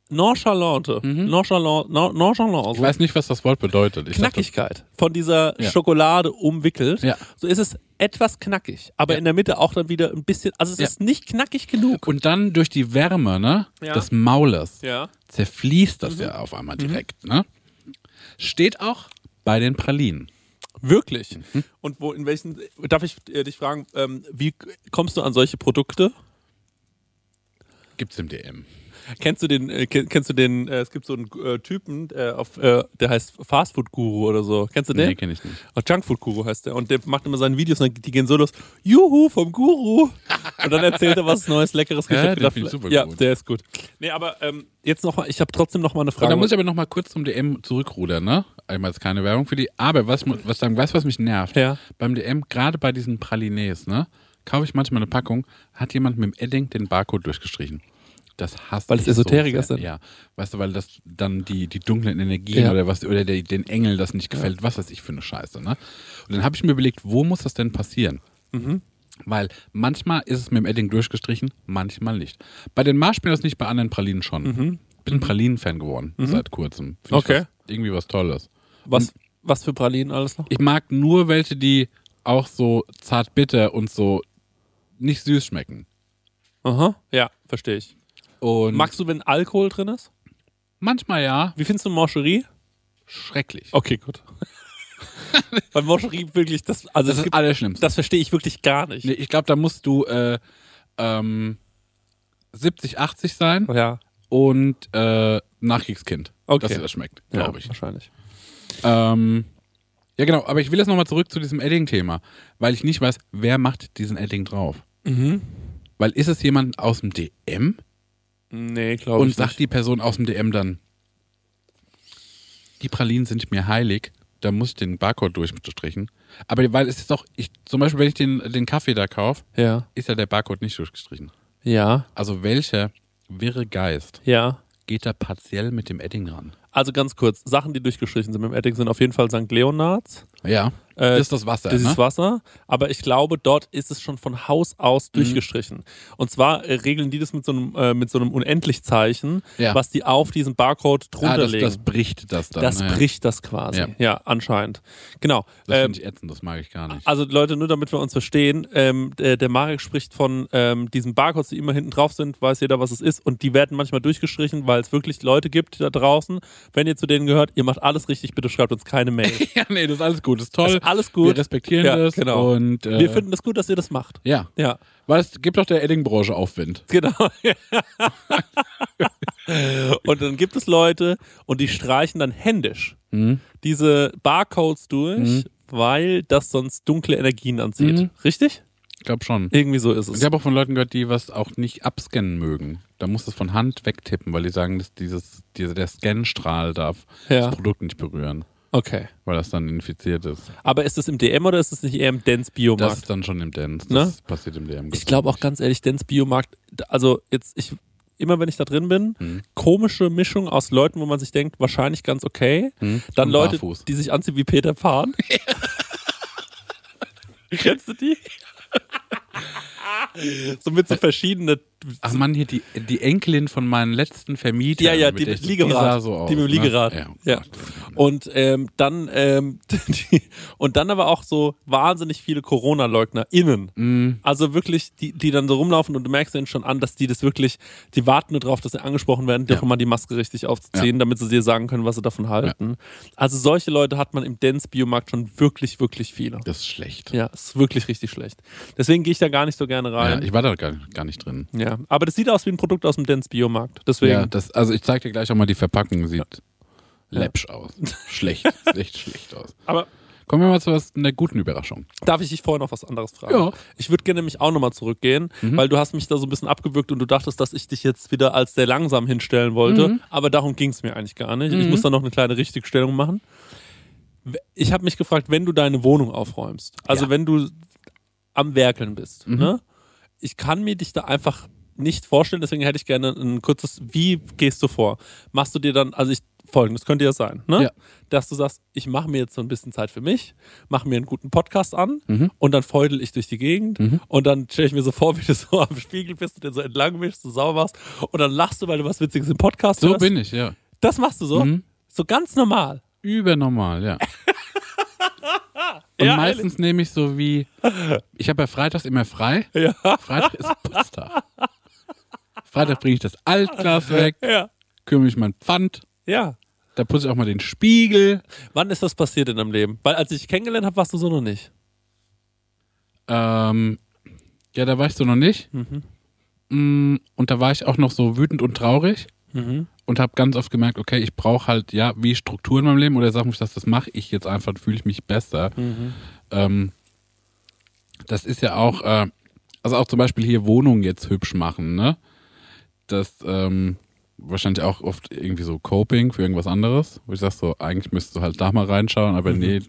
nonchalante, nonchalant, non- nonchalance, Ich weiß nicht, was das Wort bedeutet. Ich Knackigkeit von dieser Ja. Schokolade umwickelt, Ja. so ist es etwas knackig, aber Ja. in der Mitte auch dann wieder ein bisschen, also es ist nicht knackig genug. Und dann durch die Wärme ne, des Maules zerfließt das ja auf einmal direkt. Ne? Steht auch bei den Pralinen. Wirklich. Mhm. Und wo, in welchen, darf ich äh, dich fragen, ähm, wie kommst du an solche Produkte? Gibt's im DM. Kennst du den, äh, ken- kennst du den, äh, es gibt so einen äh, Typen, auf, äh, der heißt Fastfood Guru oder so. Kennst du den? Nee, kenne ich nicht. Oh, Junkfood Guru heißt der. Und der macht immer seine Videos und die gehen so los. Juhu, vom Guru. Und dann erzählt er, was Neues, Leckeres Ja, Geschäft find ich super Ja, gut. der ist gut. Nee, aber ähm, jetzt noch mal, ich habe trotzdem noch mal eine Und Frage. da muss ich aber noch mal kurz zum DM zurückrudern, ne? Einmal ist keine Werbung für die. Aber was, was sagen, weißt du, was mich nervt? Ja. Beim DM, gerade bei diesen Pralinés, ne? Kaufe ich manchmal eine Packung, hat jemand mit dem Edding den Barcode durchgestrichen. Das hasst Weil es ich so Esoteriker sehr. sind. Ja. Weißt du, weil das dann die, die dunklen Energien Ja. oder was, oder der, den Engeln das nicht gefällt, was weiß ich für eine Scheiße, ne? Und dann habe ich mir überlegt, wo muss das denn passieren? Mhm. Weil manchmal ist es mit dem Edding durchgestrichen, manchmal nicht. Bei den Marshmallows nicht, bei anderen Pralinen schon. Bin Pralinen-Fan geworden seit kurzem. Find Mhm. Okay. Was, irgendwie was Tolles. Was, was für Pralinen alles noch? Ich mag nur welche, die auch so zart bitter und so nicht süß schmecken. Aha. Ja, verstehe ich. Und Magst du, wenn Alkohol drin ist? manchmal ja, Wie findest du Mancherie? schrecklich. Okay, gut. Weil Mancherie wirklich, das, also Das es ist gibt, alles Schlimmste. das verstehe ich wirklich gar nicht. Nee, ich glaube, da musst du äh, ähm, 70, 80 sein Ja, und äh, Nachkriegskind, Okay. dass dir das schmeckt, ja glaube ich. wahrscheinlich. Ähm, ja, genau, aber ich will jetzt nochmal zurück zu diesem Edding-Thema, weil ich nicht weiß, wer macht diesen Edding drauf. Mhm. Weil ist es jemand aus dem DM Nee, glaube und ich sagt nicht. die Person aus dem DM dann, die Pralinen sind mir heilig, da muss ich den Barcode durchstrichen. Aber weil es ist doch, ich, zum Beispiel, wenn ich den, den Kaffee da kaufe, Ja, ist ja der Barcode nicht durchgestrichen. ja, Also welcher wirre Geist ja. geht da partiell mit dem Edding ran? Also ganz kurz, Sachen, die durchgestrichen sind mit dem Edding, sind auf jeden Fall St. Leonards. Ja, Äh, das ist das Wasser, Das ne? ist Wasser, aber ich glaube, dort ist es schon von Haus aus durchgestrichen. Und zwar äh, regeln die das mit so einem, äh, mit so einem Unendlichzeichen, Ja. was die auf diesen Barcode drunter ah, das, legen. das bricht das dann. Das ne? bricht das quasi. Ja, Ja. anscheinend. Genau. Das Ähm, finde ich ätzend, das mag ich gar nicht. also Leute, nur damit wir uns verstehen, ähm, der, der Marek spricht von ähm, diesen Barcodes, die immer hinten drauf sind, weiß jeder, was es ist. Und die werden manchmal durchgestrichen, weil es wirklich Leute gibt da draußen. Wenn ihr zu denen gehört, ihr macht alles richtig, bitte schreibt uns keine Mail. Ja, nee, das ist alles gut, das ist toll. Ist alles Wir gut. respektieren Ja, das genau. und äh, Wir finden es gut, dass ihr das macht. ja, Ja, weil es gibt doch der Edding-Branche Aufwind. genau. und dann gibt es Leute und die streichen dann händisch Mhm. diese Barcodes durch, weil das sonst dunkle Energien anzieht. Mhm. Richtig? Ich glaube schon. Irgendwie so ist es. ich habe auch von Leuten gehört, die was auch nicht abscannen mögen. Da muss es von Hand wegtippen, weil die sagen, dass dieses, diese, der Scanstrahl darf Ja. das Produkt nicht berühren, Okay. weil das dann infiziert ist. Aber ist es im DM oder ist es nicht eher im Dance Das Biomarkt? ist dann schon im Dance. Ne? Das passiert im DM. Ich glaube auch ganz ehrlich, Dance Biomarkt, also jetzt, ich, immer wenn ich da drin bin, Mhm. komische Mischung aus Leuten, wo man sich denkt, wahrscheinlich ganz okay. Mhm. Dann Und Leute, barfuß. die sich anziehen wie Peter Pan. Kennst du die? So mit so verschiedene. Ach man, hier die, die Enkelin von meinen letzten Vermietern. Ja, ja, mit die der mit ich- Liegerad. Die sah so aus. die mit dem Liegerad. Ne? Ja. Gott. Und ähm, dann ähm, die, und dann aber auch so wahnsinnig viele Corona-LeugnerInnen. Mhm. Also wirklich, die, die dann so rumlaufen und du merkst denen schon an, dass die das wirklich, die warten nur drauf, dass sie angesprochen werden, doch Ja. immer die Maske richtig aufzuziehen, damit sie dir sagen können, was sie davon halten. Also solche Leute hat man im Dance-Biomarkt schon wirklich, wirklich viele. Das ist schlecht. Ja, ist wirklich richtig schlecht. Deswegen gehe ich da gar nicht so gerne Ja, rein. ich war da gar, gar nicht drin. Ja, aber das sieht aus wie ein Produkt aus dem Dance-Biomarkt. Deswegen. Ja, das, also ich zeig dir gleich auch mal die Verpackung. Sieht läppsch aus. Schlecht. Sieht echt schlecht aus. Aber Kommen wir mal zu was einer guten Überraschung. Darf ich dich vorher noch was anderes fragen? Ja. Ich würde gerne nämlich auch nochmal zurückgehen, Mhm. weil du hast mich da so ein bisschen abgewürgt und du dachtest, dass ich dich jetzt wieder als sehr langsam hinstellen wollte. Mhm. Aber darum ging es mir eigentlich gar nicht. Ich muss da noch eine kleine Richtigstellung machen. Ich habe mich gefragt, wenn du deine Wohnung aufräumst, also Ja. Mhm. wenn du am Werkeln bist, ne? ich kann mir dich da einfach nicht vorstellen, deswegen hätte ich gerne ein kurzes, wie gehst du vor? Machst du dir dann, also ich, folgendes könnte ja sein, ne? Ja. dass du sagst, ich mache mir jetzt so ein bisschen Zeit für mich, mache mir einen guten Podcast an Mhm. und dann feudel ich durch die Gegend und dann stelle ich mir so vor, wie du so am Spiegel bist und den so entlang mischst, so sauber machst und dann lachst du, weil du was Witziges im Podcast So hörst. bin ich, ja. Das machst du so? Mhm. So ganz normal. Übernormal, ja. Und Ja, meistens nehme ich so wie, ich habe ja freitags immer frei. Ja. Freitag ist Putztag. Freitag bringe ich das Altglas weg, Ja. kümmere mich um mein Pfand, Ja. da putze ich auch mal den Spiegel. Wann ist das passiert in deinem Leben? Weil als ich dich kennengelernt habe, warst du so noch nicht. Ähm, ja, da war ich so noch nicht. Mm, Und da war ich auch noch so wütend und traurig und habe ganz oft gemerkt, okay, ich brauche halt ja wie Struktur in meinem Leben oder sag mich, dass das mache ich jetzt einfach, fühle ich mich besser. Ähm, das ist ja auch, äh, also auch zum Beispiel hier Wohnungen jetzt hübsch machen, ne? Das ähm, wahrscheinlich auch oft irgendwie so Coping für irgendwas anderes, wo ich sag so, eigentlich müsstest du halt da mal reinschauen, aber nee,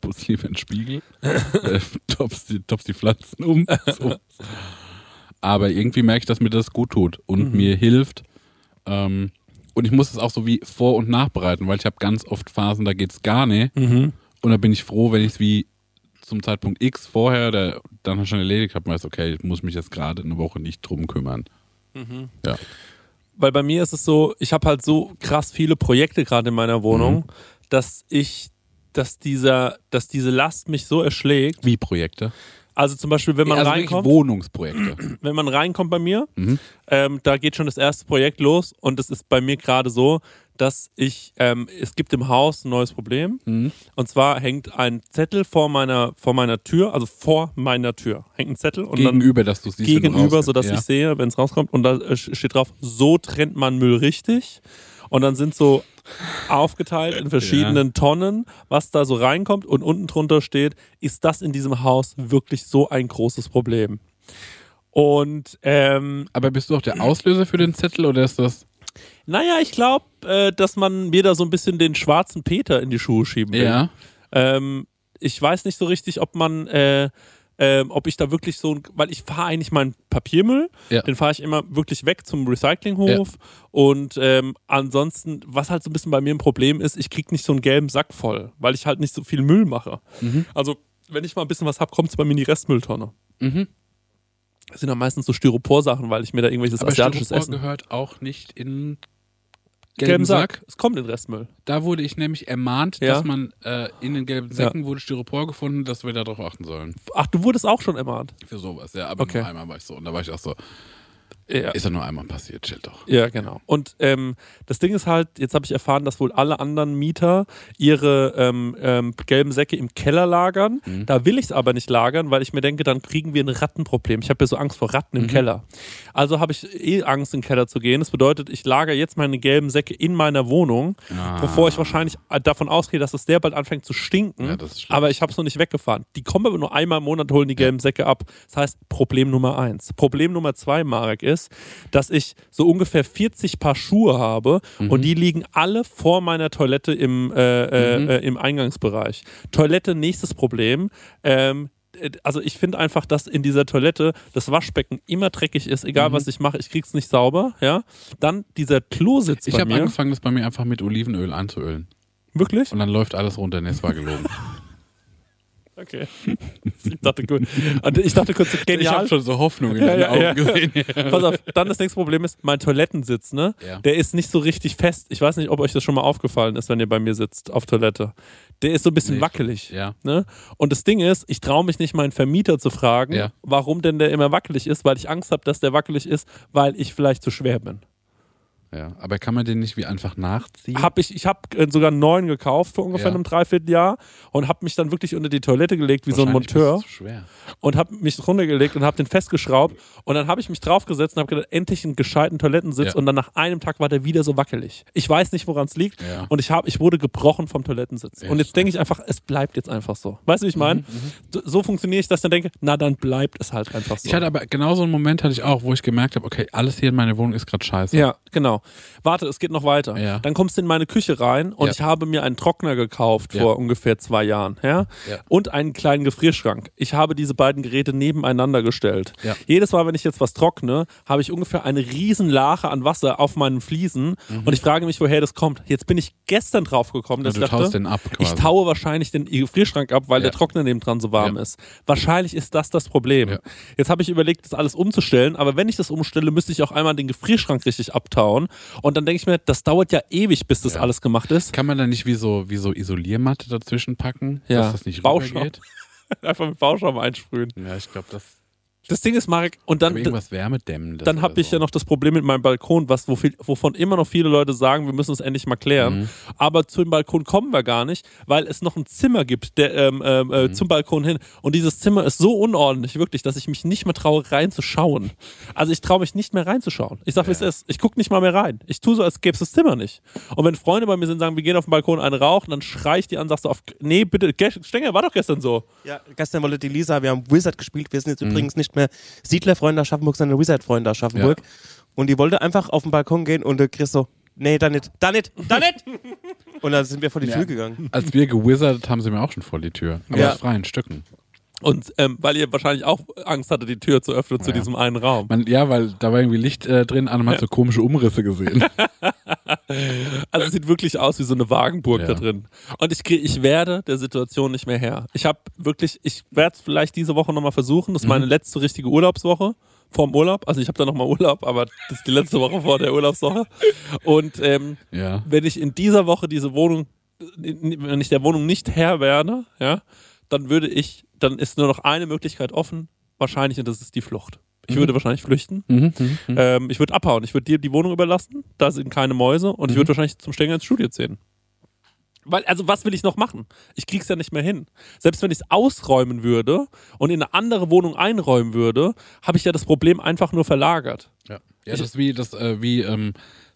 putz lieber in den Spiegel, äh, topfst, die, topfst die Pflanzen um. So. Aber irgendwie merke ich, dass mir das gut tut und mir hilft. Ähm, und ich muss es auch so wie vor- und nachbereiten, weil ich habe ganz oft Phasen, da geht's gar nicht. Und da bin ich froh, wenn ich es wie zum Zeitpunkt X vorher oder dann schon erledigt habe, weiß, okay, ich muss mich jetzt gerade eine Woche nicht drum kümmern. Ja. Weil bei mir ist es so, ich habe halt so krass viele Projekte gerade in meiner Wohnung, Mhm. dass ich, dass dieser, dass diese Last mich so erschlägt. Wie Projekte? Also zum Beispiel, wenn man also reinkommt, Wohnungsprojekte. wenn man reinkommt bei mir, Mhm. ähm, da geht schon das erste Projekt los und es ist bei mir gerade so, dass ich, ähm, es gibt im Haus ein neues Problem. Mhm. Und zwar hängt ein Zettel vor meiner, vor meiner Tür, also vor meiner Tür, hängt ein Zettel und dann Gegenüber, dass du siehst, gegenüber, sodass ja. ich sehe, wenn es rauskommt. Und da äh, steht drauf, so trennt man Müll richtig. Und dann sind so aufgeteilt in verschiedenen Tonnen, was da so reinkommt. Und unten drunter steht, ist das in diesem Haus wirklich so ein großes Problem? Und ähm, Aber bist du auch der Auslöser für den Zettel oder ist das. naja, ich glaube, äh, dass man mir da so ein bisschen den schwarzen Peter in die Schuhe schieben will. Ja. Ähm, ich weiß nicht so richtig, ob man, äh, ähm, ob ich da wirklich so, ein- weil ich fahre eigentlich meinen Papiermüll, Ja. den fahre ich immer wirklich weg zum Recyclinghof und ähm, ansonsten, was halt so ein bisschen bei mir ein Problem ist, ich krieg nicht so einen gelben Sack voll, weil ich halt nicht so viel Müll mache. Also wenn ich mal ein bisschen was hab, kommt es bei mir in die Restmülltonne. Mhm. Das sind dann meistens so Styropor-Sachen, weil ich mir da irgendwelches Aber asiatisches Styropor Essen. gehört auch nicht in Gelben Sack. Es kommt in den Restmüll. Da wurde ich nämlich ermahnt, Ja. dass man äh, in den gelben Säcken wurde Styropor gefunden, dass wir darauf achten sollen. Ach, du wurdest auch schon ermahnt. Für sowas, ja. Aber Okay. einmal war ich so. Und da war ich auch so, Ja. ist ja nur einmal passiert, chill doch. Ja, genau. Und ähm, das Ding ist halt, jetzt habe ich erfahren, dass wohl alle anderen Mieter ihre ähm, ähm, gelben Säcke im Keller lagern. Mhm. Da will ich es aber nicht lagern, weil ich mir denke, dann kriegen wir ein Rattenproblem. Ich habe ja so Angst vor Ratten Mhm. im Keller. Also habe ich eh Angst, in den Keller zu gehen. Das bedeutet, ich lagere jetzt meine gelben Säcke in meiner Wohnung, Ah. bevor ich wahrscheinlich äh, davon ausgehe, dass es der bald anfängt zu stinken. Ja, aber ich habe es noch nicht weggefahren. Die kommen aber nur einmal im Monat, holen die gelben Säcke ab. Das heißt, Problem Nummer eins. Problem Nummer zwei, Marek, ist, dass ich so ungefähr 40 Paar Schuhe habe Mhm. und die liegen alle vor meiner Toilette im, äh, äh, Mhm. äh, im Eingangsbereich. Toilette, nächstes Problem. Ähm, äh, also ich finde einfach, dass in dieser Toilette das Waschbecken immer dreckig ist, egal Mhm. was ich mache, ich krieg's nicht sauber, ja. Dann dieser Klositz Ich bei habe angefangen, das bei mir einfach mit Olivenöl einzuölen. Wirklich? Und dann läuft alles runter. Nee, es war gelogen. Okay. Ich dachte, gut. Und ich dachte kurz, so Ich genial. habe schon so Hoffnung in Ja, ja, Augen ja. gesehen. Pass auf, dann das nächste Problem ist, mein Toilettensitz, ne? Der ist nicht so richtig fest. Ich weiß nicht, ob euch das schon mal aufgefallen ist, wenn ihr bei mir sitzt auf Toilette. Der ist so ein bisschen Nee, wackelig. Ja. Ne? Und das Ding ist, ich traue mich nicht, meinen Vermieter zu fragen, warum denn der immer wackelig ist, weil ich Angst habe, dass der wackelig ist, weil ich vielleicht zu schwer bin. Ja. Aber kann man den nicht wie einfach nachziehen? Hab ich ich habe sogar einen neuen gekauft vor ungefähr Ja. einem Dreivierteljahr und habe mich dann wirklich unter die Toilette gelegt wie so ein Monteur. ist schwer. und habe mich runtergelegt und habe den festgeschraubt und dann habe ich mich draufgesetzt und habe gedacht, endlich einen gescheiten Toilettensitz Ja. und dann nach einem Tag war der wieder so wackelig. Ich weiß nicht, woran es liegt Ja. und ich habe ich wurde gebrochen vom Toilettensitz. Und jetzt denke ich einfach, es bleibt jetzt einfach so. Weißt du, wie ich meine? So- So funktioniert ich, dass ich dann denke, na dann bleibt es halt einfach so. Ich hatte aber genau so einen Moment hatte ich auch, wo ich gemerkt habe, okay, alles hier in meiner Wohnung ist gerade scheiße. Ja, genau. Warte, es geht noch weiter. Ja. Dann kommst du in meine Küche rein und Ja. ich habe mir einen Trockner gekauft Ja. vor ungefähr zwei Jahren. Ja? Und einen kleinen Gefrierschrank. Ich habe diese beiden Geräte nebeneinander gestellt. Jedes Mal, wenn ich jetzt was trockne, habe ich ungefähr eine riesen Lache an Wasser auf meinen Fliesen und ich frage mich, woher das kommt. Jetzt bin ich gestern drauf gekommen, dass Mhm. Ja, ich du dachte, taust den ab ich quasi. taue wahrscheinlich den Gefrierschrank ab, weil der Trockner nebendran so warm ist. Wahrscheinlich ist das das Problem. Jetzt habe ich überlegt, das alles umzustellen, aber wenn ich das umstelle, müsste ich auch einmal den Gefrierschrank richtig abtauen. Und dann denke ich mir, das dauert ja ewig, bis das Ja. alles gemacht ist. Kann man da nicht wie so, wie so Isoliermatte dazwischen packen, Ja. dass das nicht Bauschaum. Einfach mit Bauschaum einsprühen. Ja, ich glaube, das Das Ding ist, Marek, und aber dann, irgendwas Wärmedämmendes. dann habe ich so. ja noch das Problem mit meinem Balkon, was, wo viel, wovon immer noch viele Leute sagen, wir müssen es endlich mal klären. Mhm. Aber zum Balkon kommen wir gar nicht, weil es noch ein Zimmer gibt der, ähm, ähm, äh, Mhm. zum Balkon hin. Und dieses Zimmer ist so unordentlich, wirklich, dass ich mich nicht mehr traue, reinzuschauen. Also ich traue mich nicht mehr reinzuschauen. Ich sag, wie es Ja. ist. Ich gucke nicht mal mehr rein. Ich tue so, als gäbe es das Zimmer nicht. Und wenn Freunde bei mir sind, sagen, wir gehen auf den Balkon einen rauchen, dann schrei ich die an, sagst du auf, nee, bitte, Ge- Stenger, war doch gestern so. Ja, gestern wollte die Lisa, wir haben Wizard gespielt. Wir sind jetzt übrigens nicht mehr Siedlerfreunde Aschaffenburg, sondern Wizard-Freunde Aschaffenburg. Und die wollte einfach auf den Balkon gehen und der Chris so, nee, da nicht, da nicht, da nicht. und dann sind wir vor die Ja. Tür gegangen. Als wir gewizardet haben sie mir auch schon vor die Tür. Aber Ja. aus freien Stücken. Und ähm, weil ihr wahrscheinlich auch Angst hattet, die Tür zu öffnen zu Ja. diesem einen Raum. Man, ja, weil da war irgendwie Licht äh, drin, Anna hat so komische Umrisse gesehen. Also es sieht wirklich aus wie so eine Wagenburg Ja. da drin. Und ich, krieg, ich werde der Situation nicht mehr her. Ich habe wirklich, ich werde es vielleicht diese Woche nochmal versuchen. Das ist Mhm. meine letzte richtige Urlaubswoche vorm Urlaub. Also ich habe da nochmal Urlaub, aber das ist die letzte Woche vor der Urlaubswoche. Und ähm, ja. wenn ich in dieser Woche diese Wohnung, wenn ich der Wohnung nicht Herr werde, ja, dann würde ich, dann ist nur noch eine Möglichkeit offen, wahrscheinlich, und das ist die Flucht. Ich würde wahrscheinlich flüchten. Mhm, mhm, mhm. Ähm, ich würde abhauen. Ich würde dir die Wohnung überlassen. Da sind keine Mäuse. Und ich würde wahrscheinlich zum Stängel ins Studio ziehen. Weil, also, was will ich noch machen? Ich krieg's ja nicht mehr hin. Selbst wenn ich es ausräumen würde und in eine andere Wohnung einräumen würde, habe ich ja das Problem einfach nur verlagert. Ja, ja das ist wie, das, äh, wie ähm,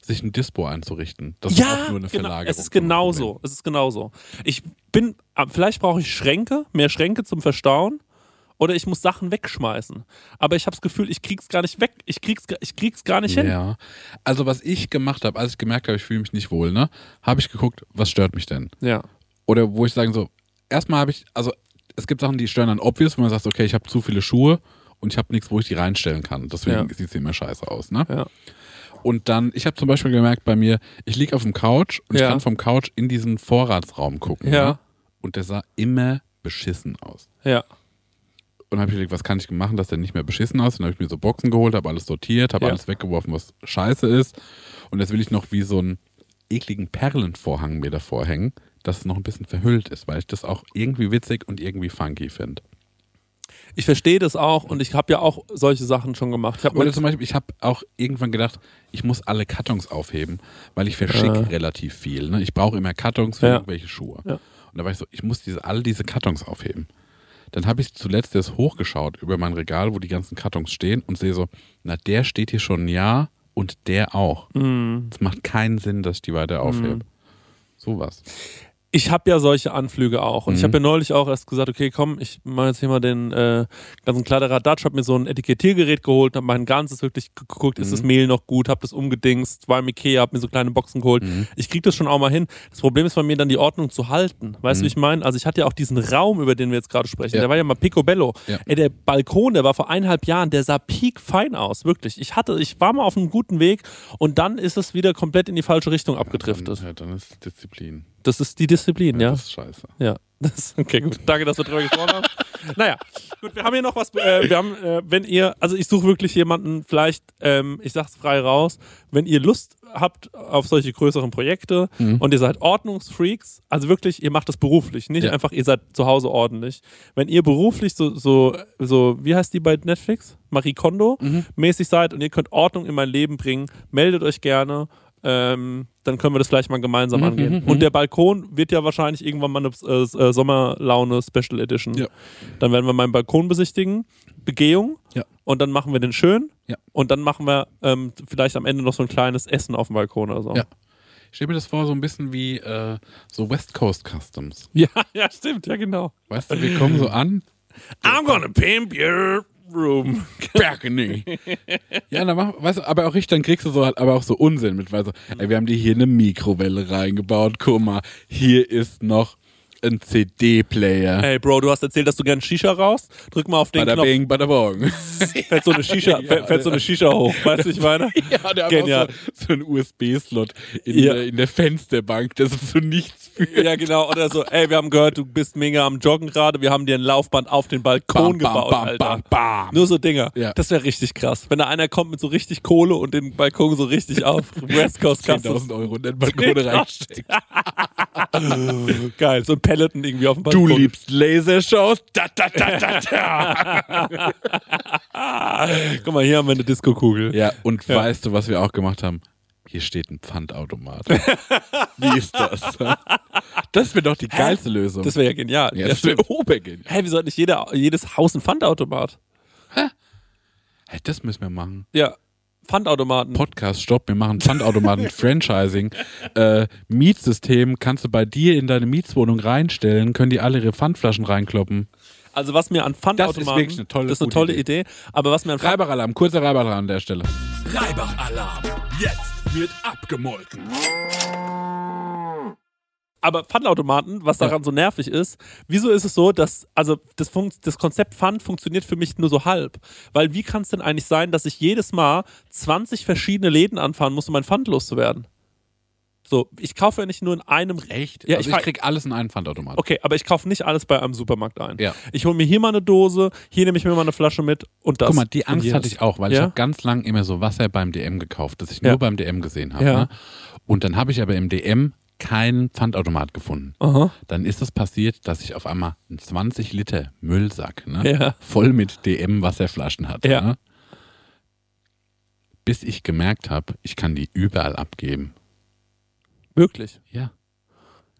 sich ein Dispo einzurichten. Das ja, ist auch nur eine genau. Verlagerung. es ist genauso. Es ist genauso. Ich bin, ah, vielleicht brauche ich Schränke, mehr Schränke zum Verstauen. Oder ich muss Sachen wegschmeißen. Aber ich habe das Gefühl, ich krieg's gar nicht weg. Ich krieg's, gar- ich krieg's gar nicht hin. Ja. Also was ich gemacht habe, als ich gemerkt habe, ich fühle mich nicht wohl, ne, habe ich geguckt, was stört mich denn? Ja. Oder wo ich sagen so, erstmal habe ich, also es gibt Sachen, die stören dann obvious, wo man sagt, okay, ich habe zu viele Schuhe und ich habe nichts, wo ich die reinstellen kann. Deswegen Ja. sieht sie immer scheiße aus, ne? Ja. Und dann, ich habe zum Beispiel gemerkt bei mir, ich lieg auf dem Couch und Ja. ich kann vom Couch in diesen Vorratsraum gucken. Ja. Ne? Und der sah immer beschissen aus. Ja. Und habe ich überlegt, was kann ich machen, dass der nicht mehr beschissen aussieht. Dann habe ich mir so Boxen geholt, habe alles sortiert, habe Ja. alles weggeworfen, was scheiße ist. Und jetzt will ich noch wie so einen ekligen Perlenvorhang mir davor hängen, dass es noch ein bisschen verhüllt ist, weil ich das auch irgendwie witzig und irgendwie funky finde. Ich verstehe das auch und ich habe ja auch solche Sachen schon gemacht. Ich habe Oder zum Beispiel, ich habe auch irgendwann gedacht, ich muss alle Kartons aufheben, weil ich verschicke Ja. relativ viel. Ne? Ich brauche immer Kartons für Ja. irgendwelche Schuhe. Ja. Und da war ich so, ich muss diese, alle diese Kartons aufheben. Dann habe ich zuletzt erst hochgeschaut über mein Regal, wo die ganzen Kartons stehen und sehe so, na, der steht hier schon ein Jahr und der auch. Mhm. Es macht keinen Sinn, dass ich die weiter aufhebe. Sowas. Ich habe ja solche Anflüge auch. Und ich Mhm. habe ja neulich auch erst gesagt, okay, komm, ich mache jetzt hier mal den äh, ganzen Kladderadatsch, habe mir so ein Etikettiergerät geholt, habe mein ganzes wirklich ge- geguckt, ist das Mehl noch gut, habe das umgedingst, war im Ikea, habe mir so kleine Boxen geholt. Ich krieg das schon auch mal hin. Das Problem ist bei mir dann die Ordnung zu halten. Weißt du, wie ich meine? Also ich hatte ja auch diesen Raum, über den wir jetzt gerade sprechen, Ja. der war ja mal picobello. Ja. Ey, der Balkon, der war vor eineinhalb Jahren, der sah piekfein aus, wirklich. Ich hatte, ich war mal auf einem guten Weg und dann ist es wieder komplett in die falsche Richtung abgedriftet. Dann, ja, dann ist Disziplin. Das ist die Disziplin, ja. Das ist scheiße. Ja. Das, okay, gut. Danke, dass wir drüber gesprochen haben. Naja, gut, wir haben hier noch was. Äh, wir haben, äh, wenn ihr, also ich suche wirklich jemanden, vielleicht, ähm, ich sag's frei raus, wenn ihr Lust habt auf solche größeren Projekte Mhm. und ihr seid Ordnungsfreaks, also wirklich, ihr macht das beruflich, nicht Ja. einfach, ihr seid zu Hause ordentlich. Wenn ihr beruflich so, so, so, wie heißt die bei Netflix? Marie Kondo Mhm. mäßig seid und ihr könnt Ordnung in mein Leben bringen, meldet euch gerne. Ähm, dann können wir das vielleicht mal gemeinsam Mhm, angehen. mhm, Und der Balkon wird ja wahrscheinlich irgendwann mal eine äh, äh, Sommerlaune Special Edition. Ja. Dann werden wir meinen Balkon besichtigen, Begehung. Ja. Und dann machen wir den schön. Ja. Und dann machen wir ähm, vielleicht am Ende noch so ein kleines Essen auf dem Balkon oder so. Ja. Ich stelle mir das vor, so ein bisschen wie äh, so West Coast Customs. ja, ja, stimmt, ja genau. Weißt du, wir kommen so an. I'm gonna pimp your room. Bergeny. ja, dann mach, weißt du, aber auch richtig, dann kriegst du so halt, aber auch so Unsinn mit, weil so, ey, wir haben dir hier eine Mikrowelle reingebaut, guck mal, hier ist noch ein CD-Player. Hey Bro, du hast erzählt, dass du gerne Shisha rauchst. Drück mal auf den Bada Knopf. bing, bada bong. Fällt so eine Shisha, Ja, fällt so eine Shisha hoch. Weißt du, ich meine? ja, der hat Genial. auch so, so einen USB-Slot in, Ja. der, in der Fensterbank, das ist so nichts für. Ja, genau. Oder so, ey, wir haben gehört, du bist mega am Joggen gerade. Wir haben dir ein Laufband auf den Balkon Bam, bam, gebaut, bam, Alter. bam. Nur so Dinger. Ja. Das wäre richtig krass. Wenn da einer kommt mit so richtig Kohle und den Balkon so richtig auf West Coast Customs. 10.000 Euro in den Balkon reinsteckt. Geil, so ein Peloton irgendwie auf dem Du Balkon. liebst Lasershows? Da, da, da, da, da. Guck mal, hier haben wir eine Disco-Kugel. Ja, und weißt du, was wir auch gemacht haben? Hier steht ein Pfandautomat. Wie ist das? Das wäre doch die geilste Lösung. Das wäre ja genial. ja, das wäre obergenial. Hey, wie sollte nicht jeder, jedes Haus ein Pfandautomat? Hey, das müssen wir machen. Ja, Pfandautomaten. Podcast, stopp, wir machen Pfandautomaten, Franchising. Äh, Mietsystem kannst du bei dir in deine Mietswohnung reinstellen, können die alle ihre Pfandflaschen reinkloppen. Also was mir an Pfandautomaten... Das ist wirklich eine tolle, Das ist eine tolle Idee. Idee. Aber was mir an Pfand Reibach-Alarm, kurzer Reibach-Alarm an der Stelle. Reibach-Alarm. Jetzt wird abgemolken. Aber Pfandautomaten, was daran so nervig ist, wieso ist es so, dass, also das, Funkt, das Konzept Pfand funktioniert für mich nur so halb? Weil wie kann es denn eigentlich sein, dass ich jedes Mal 20 verschiedene Läden anfahren muss, um mein Pfand loszuwerden? So, ich kaufe ja nicht nur in einem. Echt? Ja, also ich, ich, krieg alles in einen Pfandautomat. Okay, aber ich kaufe nicht alles bei einem Supermarkt ein. Ja. Ich hole mir hier mal eine Dose, hier nehme ich mir mal eine Flasche mit und das. Guck mal, die Angst hatte ich auch, weil ich Ja? habe ganz lang immer so Wasser beim DM gekauft, das ich Ja. nur beim DM gesehen habe. Ja. Ne? Und dann habe ich aber im DM keinen Pfandautomat gefunden. Aha. Dann ist es passiert, dass ich auf einmal einen 20 Liter Müllsack ne, Ja. voll mit DM Wasserflaschen hatte. Ja. Ne? Bis ich gemerkt habe, ich kann die überall abgeben. Wirklich. Ja.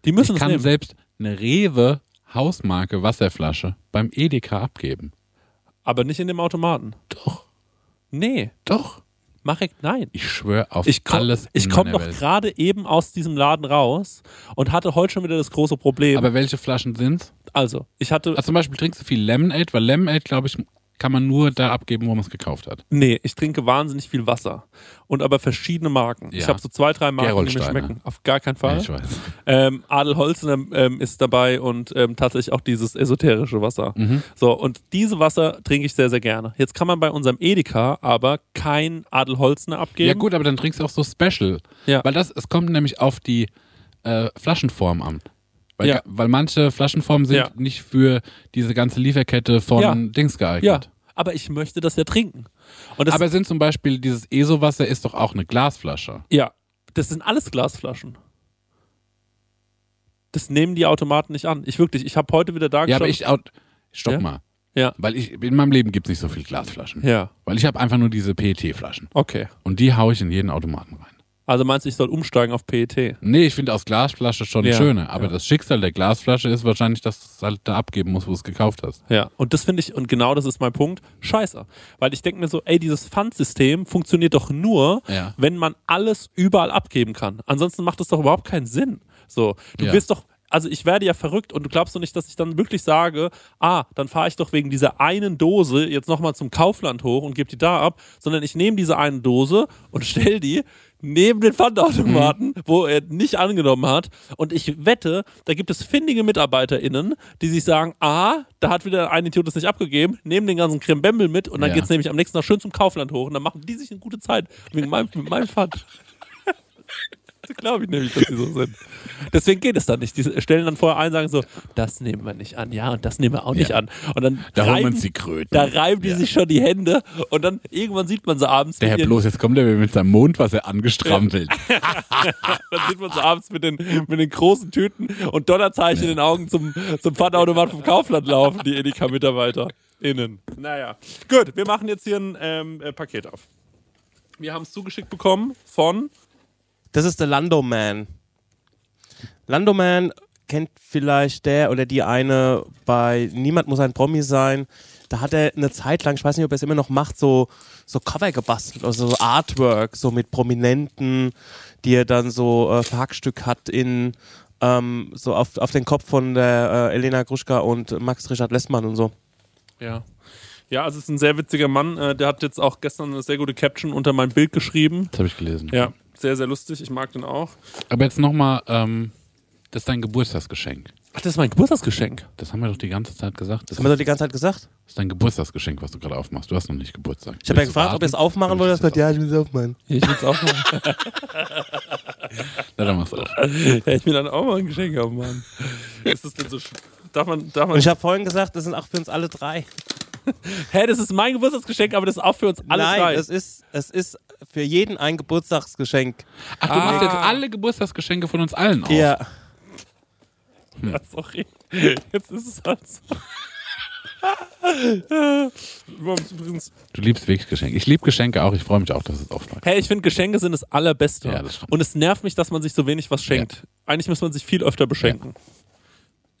Die müssen ich kann nehmen. selbst eine Rewe Hausmarke Wasserflasche beim Edeka abgeben. Aber nicht in dem Automaten. Doch. Nee, Doch. mach ich, nein. Ich schwöre auf Ich komm, alles ich komme doch gerade eben aus diesem Laden raus und hatte heute schon wieder das große Problem. Aber welche Flaschen sind's? also, ich hatte. Also zum Beispiel trinkst du viel Lemonade, weil Lemonade, glaube ich, kann man nur da abgeben, wo man es gekauft hat. Nee, ich trinke wahnsinnig viel Wasser. Und aber verschiedene Marken. Ich Ja. habe so zwei, drei Marken, die mir schmecken. Auf gar keinen Fall. Ja, ich weiß. Ähm, Adel Holzner ähm, ist dabei und ähm, tatsächlich auch dieses esoterische Wasser. Mhm. So, und diese Wasser trinke ich sehr, sehr gerne. Jetzt kann man bei unserem Edeka aber kein Adel Holzner abgeben. Ja gut, aber dann trinkst du auch so Special. Ja. Weil das, es kommt nämlich auf die äh, Flaschenform an. Weil, Ja. weil manche Flaschenformen sind Ja. nicht für diese ganze Lieferkette von Ja. Dings geeignet. Ja, aber ich möchte das ja trinken. Aber sind zum Beispiel dieses ESO-Wasser ist doch auch eine Glasflasche. ja, das sind alles Glasflaschen. Das nehmen die Automaten nicht an. Ich wirklich, ich habe heute wieder da Ja, aber ich, stopp mal. Ja. Weil ich, in meinem Leben gibt es nicht so viel Glasflaschen. Ja, Weil ich habe einfach nur diese PET-Flaschen. okay. Und die haue ich in jeden Automaten rein. Also meinst du, ich soll umsteigen auf PET? Nee, ich finde aus Glasflasche schon Ja, schöner. Aber ja. das Schicksal der Glasflasche ist wahrscheinlich, dass du es halt da abgeben musst, wo du es gekauft hast. Ja, und das finde ich, und genau das ist mein Punkt, scheiße. Weil ich denke mir so, ey, dieses Pfandsystem funktioniert doch nur, Ja. wenn man alles überall abgeben kann. Ansonsten macht es doch überhaupt keinen Sinn. So, du Ja. wirst doch, also ich werde ja verrückt und du glaubst doch nicht, dass ich dann wirklich sage, ah, dann fahre ich doch wegen dieser einen Dose jetzt nochmal zum Kaufland hoch und gebe die da ab, sondern ich nehme diese eine Dose und stell die neben den Pfandautomaten, Mhm. wo er nicht angenommen hat. Und ich wette, da gibt es findige MitarbeiterInnen, die sich sagen, ah, da hat wieder ein Idiot das nicht abgegeben, nehmen den ganzen Krembembel mit und dann Ja. geht's nämlich am nächsten Tag schön zum Kaufland hoch und dann machen die sich eine gute Zeit wegen meinem, mit meinem Pfand. Glaube ich nämlich, dass die so sind. Deswegen geht es dann nicht. Die stellen dann vorher ein, sagen so, das nehmen wir nicht an, ja, und das nehmen wir auch nicht Ja. an. Und dann Da holen wir reiben, die Kröten. da reiben die sich schon die Hände und dann irgendwann sieht man sie abends. Der Herr bloß, jetzt kommt er mit seinem Mondwasser angestrampelt. Dann sieht man sie abends mit den, mit den großen Tüten und Dollarzeichen in den Augen zum, zum Pfandautomat vom Kaufland laufen, die Edeka-Mitarbeiter. Innen. Naja. Gut, wir machen jetzt hier ein ähm, äh, Paket auf. Wir haben es zugeschickt bekommen von. Das ist der Lando Man. Lando Man kennt vielleicht der oder die eine bei Niemand muss ein Promi sein. Da hat er eine Zeit lang, ich weiß nicht, ob er es immer noch macht, so, so Cover gebastelt, also so Artwork, so mit Prominenten, die er dann so äh, Verhackstück hat in ähm, so auf, auf den Kopf von der äh, Elena Gruschka und Max Richard Lessmann und so. Ja. Ja, also es ist ein sehr witziger Mann. Äh, der hat jetzt auch gestern eine sehr gute Caption unter mein Bild geschrieben. Das habe ich gelesen. Ja, sehr, sehr lustig. Ich mag den auch. Aber jetzt nochmal, ähm, das ist dein Geburtstagsgeschenk. Ach, das ist mein Geburtstagsgeschenk. Das haben wir doch die ganze Zeit gesagt. Das Das haben wir doch die ganze Zeit gesagt. ist dein Geburtstagsgeschenk, was du gerade aufmachst. Du hast noch nicht Geburtstag. Ich habe ja gefragt, ob ihr es aufmachen wollt. Hat gesagt, ja, ich will es aufmachen. Ich will es auch machen. Na, dann mach's auf. ja, ich will dann auch mal ein Geschenk haben, Mann. Ist das denn so. Darf man. Darf man Und ich habe vorhin gesagt, das sind auch für uns alle drei. Hä, das ist mein Geburtstagsgeschenk, aber das ist auch für uns alle Nein, drei. es ist, es ist für jeden ein Geburtstagsgeschenk. Ach, du machst jetzt alle Geburtstagsgeschenke von uns allen auf. Ja. Ja, sorry. Jetzt ist es halt so. Du liebst wirklich Geschenke. Ich liebe Geschenke auch. Ich freue mich auch, dass es aufläuft. Hey, ich finde, Geschenke sind das Allerbeste. Ja, das stimmt. Und es nervt mich, dass man sich so wenig was schenkt. Eigentlich muss man sich viel öfter beschenken.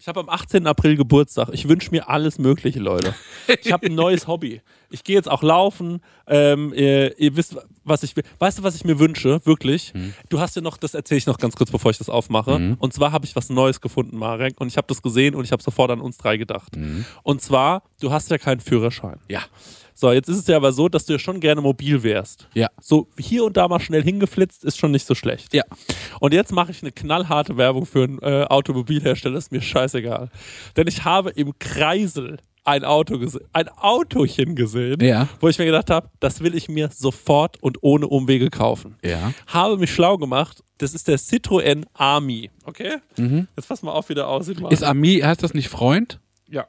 Ich habe am 18. April Geburtstag. Ich wünsche mir alles Mögliche, Leute. Ich habe ein neues Hobby. Ich gehe jetzt auch laufen. Ähm, ihr, ihr wisst, was ich will. Weißt du, was ich mir wünsche? Wirklich? Du hast ja noch, das erzähle ich noch ganz kurz, bevor ich das aufmache. Und zwar habe ich was Neues gefunden, Marek. Und ich habe das gesehen und ich habe sofort an uns drei gedacht. Und zwar, du hast ja keinen Führerschein. Ja. So, jetzt ist es ja aber so, dass du ja schon gerne mobil wärst. Ja. So hier und da mal schnell hingeflitzt ist schon nicht so schlecht. Ja. Und jetzt mache ich eine knallharte Werbung für einen äh, Automobilhersteller, ist mir scheißegal. Denn ich habe im Kreisel ein Auto gesehen, ein Autochen gesehen, Ja. wo ich mir gedacht habe, das will ich mir sofort und ohne Umwege kaufen. Ja. Habe mich schlau gemacht. Das ist der Citroën Army. Okay? Jetzt pass mal auf, wie der aussieht. Mal. Ist Ami, heißt das nicht Freund? ja,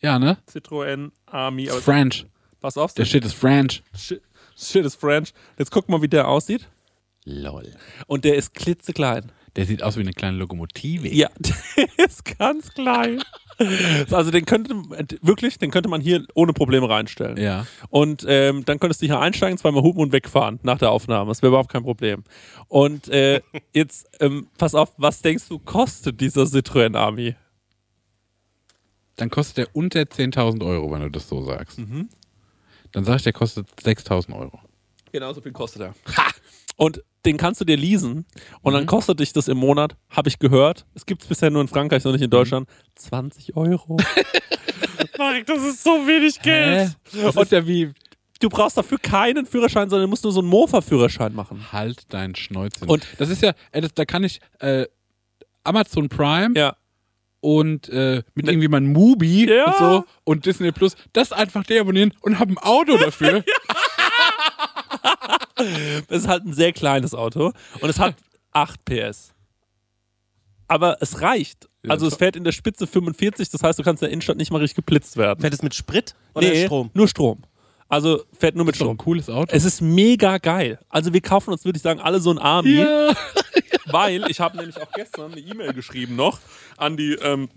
Ja, ne? Citroën Army. French. Pass auf, Der Shit ist French. Shit, shit is French. Jetzt guck mal, wie der aussieht. Lol. Und der ist klitzeklein. Der sieht aus wie eine kleine Lokomotive. Ja, der ist ganz klein. Also den könnte wirklich, den könnte man hier ohne Probleme reinstellen. Ja. Und ähm, dann könntest du hier einsteigen, zweimal hupen und wegfahren nach der Aufnahme. Das wäre überhaupt kein Problem. Und äh, jetzt, ähm, pass auf, was denkst du, kostet dieser Citroën Army? Dann kostet der unter 10.000 Euro, wenn du das so sagst. Mhm. Dann sag ich, der kostet 6.000 Euro. Genau so viel kostet er. Und den kannst du dir leasen und dann kostet dich das im Monat, habe ich gehört, es gibt es bisher nur in Frankreich, noch nicht in Deutschland, 20 Euro. Marek, das ist so wenig Geld. Und ja wie, du brauchst dafür keinen Führerschein, sondern du musst nur so einen Mofa-Führerschein machen. halt dein Schnäuzchen. Und- das ist ja, ey, das, da kann ich äh, Amazon Prime Ja. Und äh, mit irgendwie meinem Mubi Ja. und so und Disney Plus, das einfach deabonnieren und hab ein Auto dafür. Das ist halt ein sehr kleines Auto und es hat 8 PS. Aber es reicht. Also es fährt in der Spitze 45, das heißt, du kannst in der Innenstadt nicht mal richtig geblitzt werden. Fährt es mit Sprit oder Nee, Strom? Nur Strom. Also fährt nur mit Ist doch ein Strom. cooles Auto. Es ist mega geil. Also wir kaufen uns, würde ich sagen, alle so ein Army. ja. Weil ich habe nämlich auch gestern eine E-Mail geschrieben noch an die, ähm,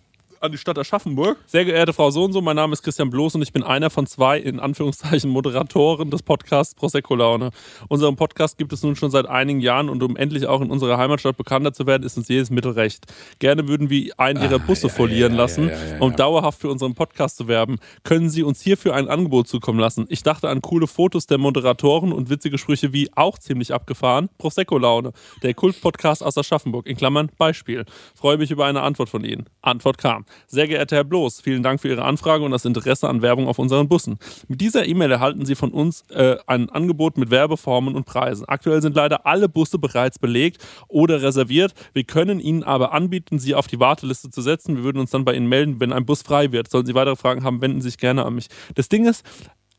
an die Stadt Aschaffenburg. Sehr geehrte Frau so und so, mein Name ist Christian Bloß und ich bin einer von zwei, in Anführungszeichen, Moderatoren des Podcasts Prosecco Laune. Unseren Podcast gibt es nun schon seit einigen Jahren und um endlich auch in unserer Heimatstadt bekannter zu werden, ist uns jedes Mittel recht. Gerne würden wir einen Ihrer Busse ja, folieren ja, lassen, ja, ja, um dauerhaft für unseren Podcast zu werben. Können Sie uns hierfür ein Angebot zukommen lassen? Ich dachte an coole Fotos der Moderatoren und witzige Sprüche wie auch ziemlich abgefahren. Prosecco Laune, der Kult-Podcast aus Aschaffenburg. In Klammern Beispiel. Freue mich über eine Antwort von Ihnen. Antwort kam. Sehr geehrter Herr Bloß, vielen Dank für Ihre Anfrage und das Interesse an Werbung auf unseren Bussen. Mit dieser E-Mail erhalten Sie von uns äh, ein Angebot mit Werbeformen und Preisen. Aktuell sind leider alle Busse bereits belegt oder reserviert. Wir können Ihnen aber anbieten, Sie auf die Warteliste zu setzen. Wir würden uns dann bei Ihnen melden, wenn ein Bus frei wird. Sollten Sie weitere Fragen haben, wenden Sie sich gerne an mich. Das Ding ist,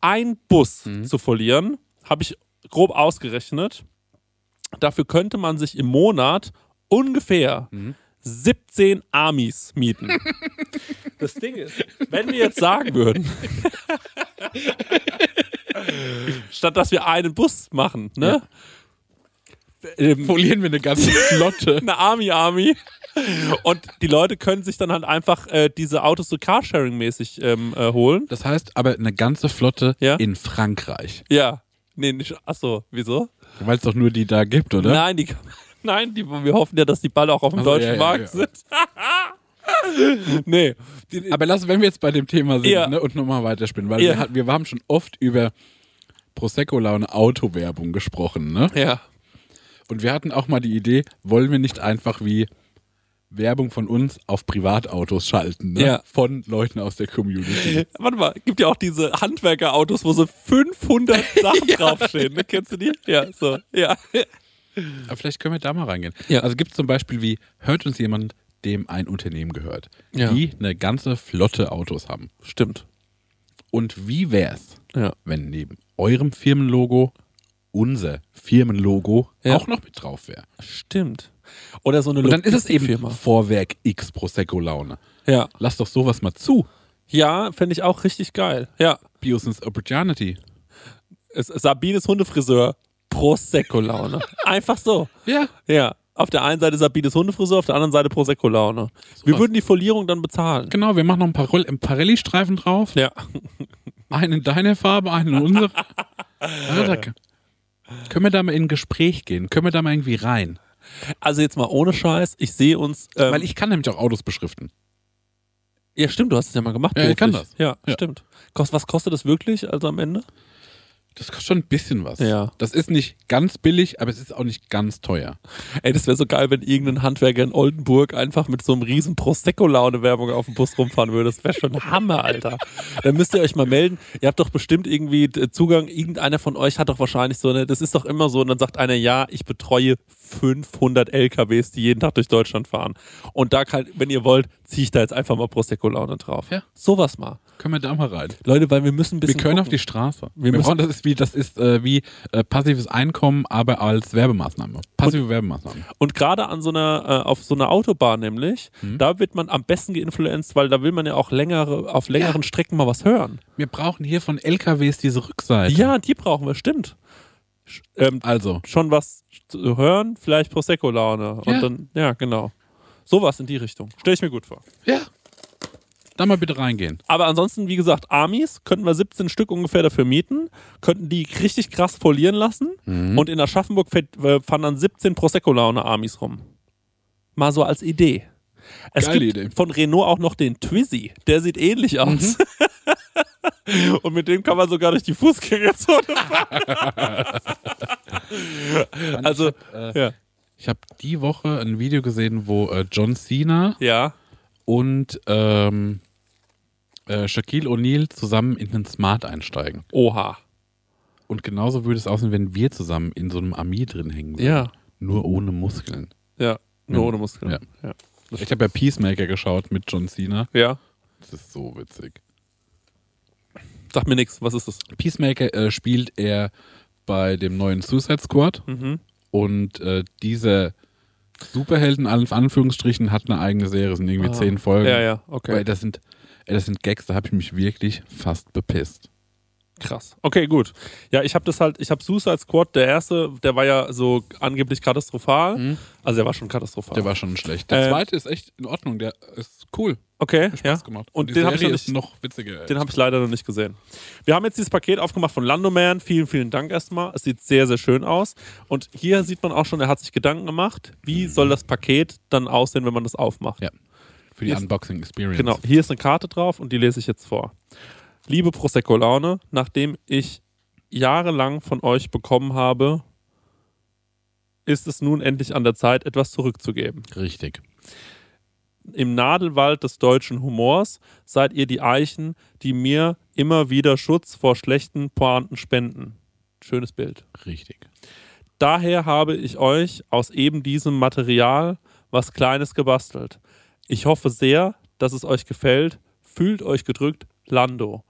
ein Bus zu verlieren, habe ich grob ausgerechnet, dafür könnte man sich im Monat ungefähr 17 Amis mieten. Das Ding ist, wenn wir jetzt sagen würden, statt dass wir einen Bus machen, ne? Ähm, Folieren wir eine ganze Flotte. eine Army-Army. Und die Leute können sich dann halt einfach äh, diese Autos so Carsharing-mäßig ähm, äh, holen. Das heißt aber eine ganze Flotte Ja. in Frankreich. Ja. Nee, nicht. Achso, wieso? Weil es doch nur die da gibt, oder? Nein, die, nein die, wir hoffen ja, dass die Ball auch auf dem Also, deutschen ja, ja, Markt ja. sind. nee. Aber lass, wenn wir jetzt bei dem Thema sind Ja. ne, und nochmal weiterspinnen, weil Ja. wir, wir haben schon oft über Prosecco-Laune Autowerbung gesprochen, ne? ja. Und wir hatten auch mal die Idee, wollen wir nicht einfach wie Werbung von uns auf Privatautos schalten, ne? Ja. Von Leuten aus der Community. Warte mal, gibt ja auch diese Handwerkerautos, wo so 500 Sachen draufstehen. Ne? Kennst du die? Ja, so. Ja. Aber vielleicht können wir da mal reingehen. Ja. Also gibt es zum Beispiel wie, hört uns jemand, dem ein Unternehmen gehört, Ja. die eine ganze Flotte Autos haben. Stimmt. Und wie wär's, Ja. wenn neben eurem Firmenlogo unser Firmenlogo Ja. auch noch mit drauf wäre? Stimmt. Oder so eine Und dann ist es eben Logistikfirma. Vorwerk X Prosecco Laune. Ja. Lass doch sowas mal zu. Ja, fände ich auch richtig geil. Ja. Business Opportunity. Es, Sabines Hundefriseur. Prosecco-Laune. Einfach so. Ja. Ja. Auf der einen Seite Sabines Hundefriseur, auf der anderen Seite Prosecco-Laune. Wir würden die Folierung dann bezahlen. Genau, wir machen noch ein paar Roll- Parelli-Streifen drauf. Ja. Einen in deiner Farbe, einen in unserer. K- können wir da mal in ein Gespräch gehen? Können wir da mal irgendwie rein? Also jetzt mal ohne Scheiß. Ich sehe uns. Ähm, Weil ich kann nämlich auch Autos beschriften. ja, stimmt, du hast es ja mal gemacht. Ja, ich kann beruflich. das. Ja, Ja. stimmt. Kost, was kostet das wirklich, also am Ende? Das kostet schon ein bisschen was. Ja. Das ist nicht ganz billig, aber es ist auch nicht ganz teuer. Ey, das wäre so geil, wenn irgendein Handwerker in Oldenburg einfach mit so einem riesen Prosecco-Laune-Werbung auf dem Bus rumfahren würde. Das wäre schon Hammer, Alter. Dann müsst ihr euch mal melden. Ihr habt doch bestimmt irgendwie äh, Zugang. Irgendeiner von euch hat doch wahrscheinlich so eine, das ist doch immer so. Und dann sagt einer, ja, ich betreue 500 LKWs, die jeden Tag durch Deutschland fahren. Und da kann, wenn ihr wollt, ziehe ich da jetzt einfach mal Prosecco-Laune drauf. Ja. Sowas mal. Können wir da mal rein? Leute, weil wir müssen ein Wir bisschen können auf gucken. die Straße. Wir Wir brauchen, das ist wie, das ist äh, wie äh, passives Einkommen, aber als Werbemaßnahme. Passive Werbemaßnahme. Und gerade an so einer, äh, auf so einer Autobahn nämlich, Mhm. da wird man am besten geinfluenzt, weil da will man ja auch längere, auf längeren Strecken mal was hören. Wir brauchen hier von LKWs diese Rückseite. Ja, die brauchen wir, stimmt. Ähm, Also, schon was zu hören, vielleicht Prosecco-Laune. Und Ja. dann, ja, genau. Sowas in die Richtung. Stelle ich mir gut vor. ja. Da mal bitte reingehen. Aber ansonsten, wie gesagt, Amis könnten wir 17 Stück ungefähr dafür mieten, könnten die richtig krass folieren lassen Mhm. und in Aschaffenburg äh, fahren dann 17 Prosecco-Laune-Amis rum. Mal so als Idee. Es Geile gibt Idee. von Renault auch noch den Twizy. Der sieht ähnlich aus. und mit dem kann man sogar durch die Fußgängerzone fahren. also, ja. Ich habe die Woche ein Video gesehen, wo äh, John Cena Ja. und ähm, äh, Shaquille O'Neal zusammen in einen Smart einsteigen. Oha. Und genauso würde es aussehen, wenn wir zusammen in so einem Ami drin hängen würden. Ja. Nur ohne Muskeln. Ja. Nur Mhm. ohne Muskeln. Ja. Ja. Ich habe ja Peacemaker geschaut mit John Cena. ja. Das ist so witzig. Sag mir nichts. Was ist das? Peacemaker äh, spielt er bei dem neuen Suicide Squad Mhm. und äh, dieser Superhelden, allen Anführungsstrichen, hat eine eigene Serie, sind irgendwie Ah. zehn Folgen. Ja, ja, okay. Aber das sind, das sind Gags, da habe ich mich wirklich fast bepisst. Krass. Okay, gut. Ja, ich habe das halt, ich habe Suicide Squad, der erste, der war ja so angeblich katastrophal. Also der war schon katastrophal. Mhm. Der war schon schlecht. Der Ähm, zweite ist echt in Ordnung, der ist cool. okay, ja. Gemacht. Und die den habe ich, noch nicht- noch witziger. den hab ich leider noch nicht gesehen. Wir haben jetzt dieses Paket aufgemacht von Landoman. Vielen, vielen Dank erstmal. Es sieht sehr, sehr schön aus. Und hier sieht man auch schon, er hat sich Gedanken gemacht, wie soll das Paket dann aussehen, wenn man das aufmacht. Ja. Für die Unboxing Experience. Genau, hier ist eine Karte drauf und die lese ich jetzt vor. Liebe Prosecco Laune, nachdem ich jahrelang von euch bekommen habe, ist es nun endlich an der Zeit, etwas zurückzugeben. Richtig. Im Nadelwald des deutschen Humors seid ihr die Eichen, die mir immer wieder Schutz vor schlechten Pointen spenden. Schönes Bild. Richtig. Daher habe ich euch aus eben diesem Material was Kleines gebastelt. Ich hoffe sehr, dass es euch gefällt. Fühlt euch gedrückt, Lando.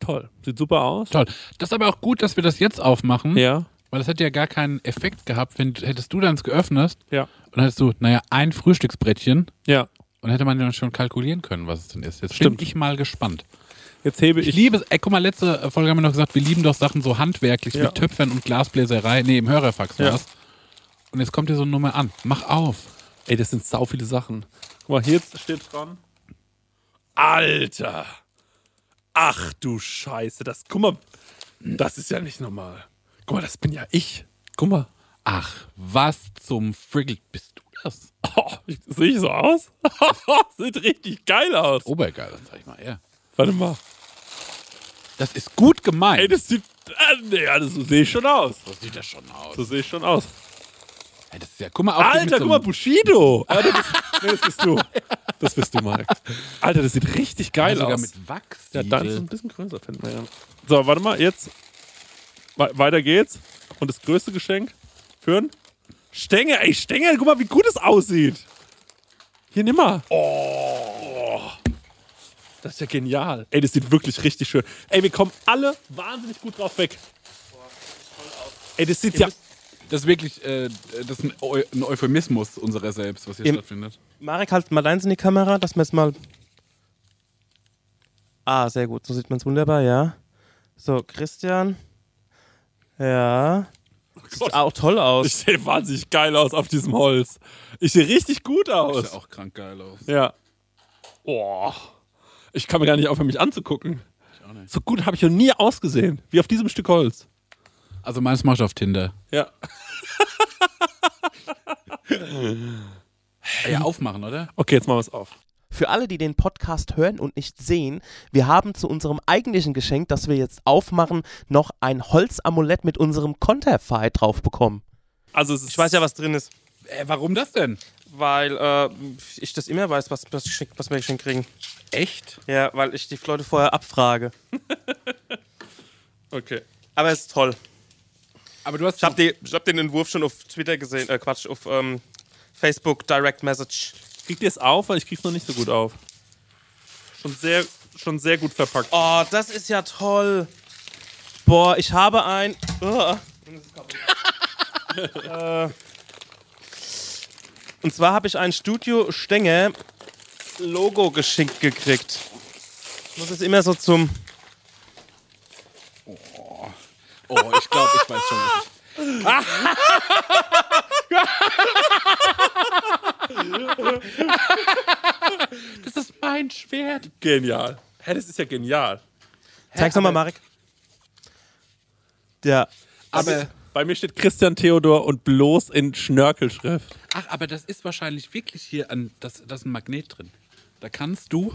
Toll. Sieht super aus. Toll. Das ist aber auch gut, dass wir das jetzt aufmachen, Ja. Weil das hätte ja gar keinen Effekt gehabt, wenn hättest du dann es geöffnet Ja. und dann hättest du, naja, ein Frühstücksbrettchen Ja. und hätte man dann schon kalkulieren können, was es denn ist. Jetzt Stimmt. bin ich mal gespannt. Jetzt hebe Ich ich. liebe es. Ey, guck mal, letzte Folge haben wir noch gesagt, wir lieben doch Sachen so handwerklich Ja. mit Töpfern und Glasbläserei. Nee, im Hörerfax Ja. war's. Und jetzt kommt dir so eine Nummer an. Mach auf. Ey, das sind sau viele Sachen. Guck mal, hier steht dran. Alter! Ach du Scheiße, das. Guck mal, das ist ja nicht normal. Guck mal, das bin ja ich. Guck mal. Ach, was zum Friggle bist du das? Oh, ich- sehe ich so aus? Sieht richtig geil aus. Obergeil, dann sag ich mal her. Warte mal. Das ist gut gemeint. Ey, das sieht. Äh, nee, ja, das, so sehe ich schon aus. so sieht das schon aus. So sehe ich schon aus. Ey, das ist ja, guck mal, mit Alter, so guck mal, Bushido. Alter, das, nee, das bist du. Das bist du, Marek. Alter, das sieht richtig geil sogar aus. mit Wachs. Ja, dann ist es ein bisschen größer, finden wir ja. So, warte mal, jetzt. We weiter geht's. Und das größte Geschenk für einen Stängel. Ey, Stängel, guck mal, wie gut es aussieht. Hier, nimm mal. Oh. Das ist ja genial. Ey, das sieht wirklich richtig schön. Ey, wir kommen alle wahnsinnig gut drauf weg. Ey, das sieht ja. Das ist wirklich äh, das ist ein, Eu ein Euphemismus unserer selbst, was hier Im- stattfindet. Marek, halt mal deins in die Kamera, dass wir es mal. Ah, sehr gut. So sieht man es wunderbar, ja. So, Christian. Ja. Sieht auch toll Ich aus. sehe wahnsinnig geil aus auf diesem Holz. Ich sehe richtig gut aus. ja auch krank geil aus. Ja. Boah. Ich kann mir gar nicht aufhören, mich anzugucken. Ich auch nicht. So gut habe ich noch nie ausgesehen, wie auf diesem Stück Holz. Also meins machst du auf Tinder. Ja. Ja, aufmachen, oder? Okay, jetzt machen wir es auf. Für alle, die den Podcast hören und nicht sehen, wir haben zu unserem eigentlichen Geschenk, das wir jetzt aufmachen, noch ein Holzamulett mit unserem Konterfei drauf bekommen. Also Ich weiß ja, was drin ist. Äh, warum das denn? Weil äh, ich das immer weiß, was, was, geschenkt- was wir geschenkt kriegen. Echt? Ja, weil ich die Leute vorher abfrage. Okay. Aber es ist toll. Aber du hast Ich habe hab den Entwurf schon auf Twitter gesehen, äh, Quatsch, auf ähm, Facebook Direct Message. Kriegt ihr es auf, weil ich krieg's noch nicht so gut auf. Schon sehr, schon sehr gut verpackt. Oh, das ist ja toll. Boah, ich habe ein. Oh. äh, und zwar habe ich ein Studio Stenge Logo geschenkt gekriegt. Ich muss es immer so zum. Oh, ich glaube, ich weiß schon, was das ist mein Schwert. Genial. Hä, das ist ja genial. Zeig's nochmal, Marek. Ja. Aber, Bei mir steht Christian Theodor und bloß in Schnörkelschrift. ach, aber das ist wahrscheinlich wirklich hier an. Das, das ist ein Magnet drin. Da kannst du.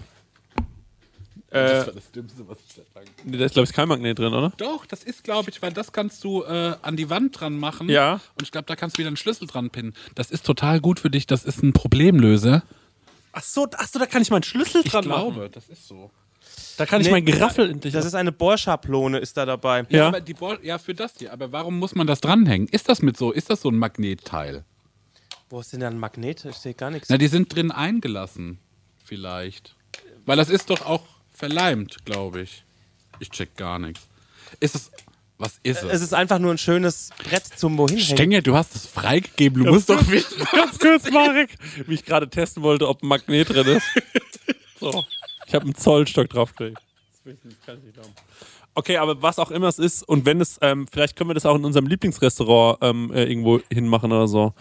Äh, war das Dümmste, was ich seit langem. nee, da ist, glaube ich, kein Magnet drin, oder? Doch, das ist, glaube ich, weil das kannst du äh, an die Wand dran machen. Ja. Und ich glaube, da kannst du wieder einen Schlüssel dran pinnen. Das ist total gut für dich. Das ist ein Problemlöser. Ach so, ach so, da kann ich meinen Schlüssel Ich dran glaube, machen. das ist so. Da kann ich Nee, mein Geraffel endlich. Das ist eine Bohrschablone, ist da dabei. Ja, Ja. aber die Bo ja, für das hier. Aber warum muss man das dranhängen? Ist das mit so, ist das so ein Magnetteil? Wo ist denn da ein Magnet? Ich sehe gar nichts. Na, die sind drin eingelassen. Vielleicht. Weil das ist doch auch verleimt, glaube ich. Ich check gar nichts. Ist es. Was ist es? Es ist einfach nur ein schönes Brett zum wohin hängen. Stengel, du hast es freigegeben. Du musst doch wissen. Ganz kurz, Marek. Wie ich gerade testen wollte, ob ein Magnet drin ist. So. Ich habe einen Zollstock draufgelegt. Das will ich nicht, kann ich nicht glauben. Okay, aber was auch immer es ist, und wenn es, ähm, vielleicht können wir das auch in unserem Lieblingsrestaurant ähm, äh, irgendwo hinmachen oder so.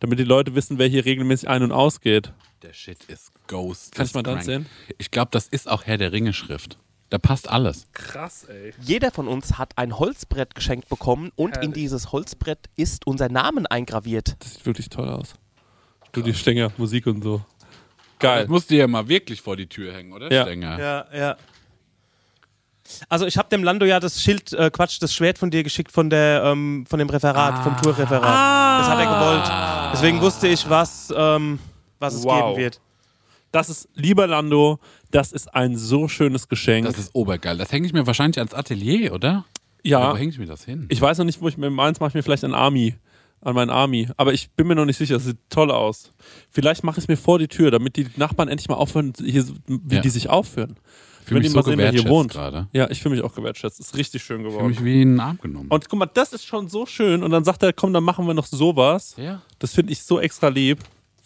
Damit die Leute wissen, wer hier regelmäßig ein- und ausgeht. Der Shit ist Ghost. Kann ich mal das sehen? Ich glaube, das ist auch Herr der Ringe-Schrift. Da passt alles. Krass, ey. Jeder von uns hat ein Holzbrett geschenkt bekommen und in dieses Holzbrett ist unser Namen eingraviert. Das sieht wirklich toll aus. Du, die Stänger, Musik und so. Das Geil. musst du ja mal wirklich vor die Tür hängen, oder, Ja. Stenger? Ja, ja. Also ich habe dem Lando ja das Schild, äh, Quatsch, das Schwert von dir geschickt von der, ähm, von dem Referat, vom Tourreferat. Das hat er gewollt. Deswegen wusste ich, was, ähm, was es Wow. geben wird. Das ist, lieber Lando, das ist ein so schönes Geschenk. Das ist obergeil. Das hänge ich mir wahrscheinlich ans Atelier, oder? ja, Wo hänge ich mir das hin? ich weiß noch nicht, wo ich mir meins mache ich mir vielleicht ein Army, an meinen Army. Aber ich bin mir noch nicht sicher, es sieht toll aus. Vielleicht mache ich es mir vor die Tür, damit die Nachbarn endlich mal aufhören, hier, wie Ja. die sich aufführen. Fühl mich die so mal sehen, wer hier wohnt. gerade. Ja, ich fühle mich auch gewertschätzt. Ist richtig schön geworden. mich wie in den Arm genommen. Und guck mal, das ist schon so schön. Und dann sagt er, komm, dann machen wir noch sowas. ja. Das finde ich so extra lieb.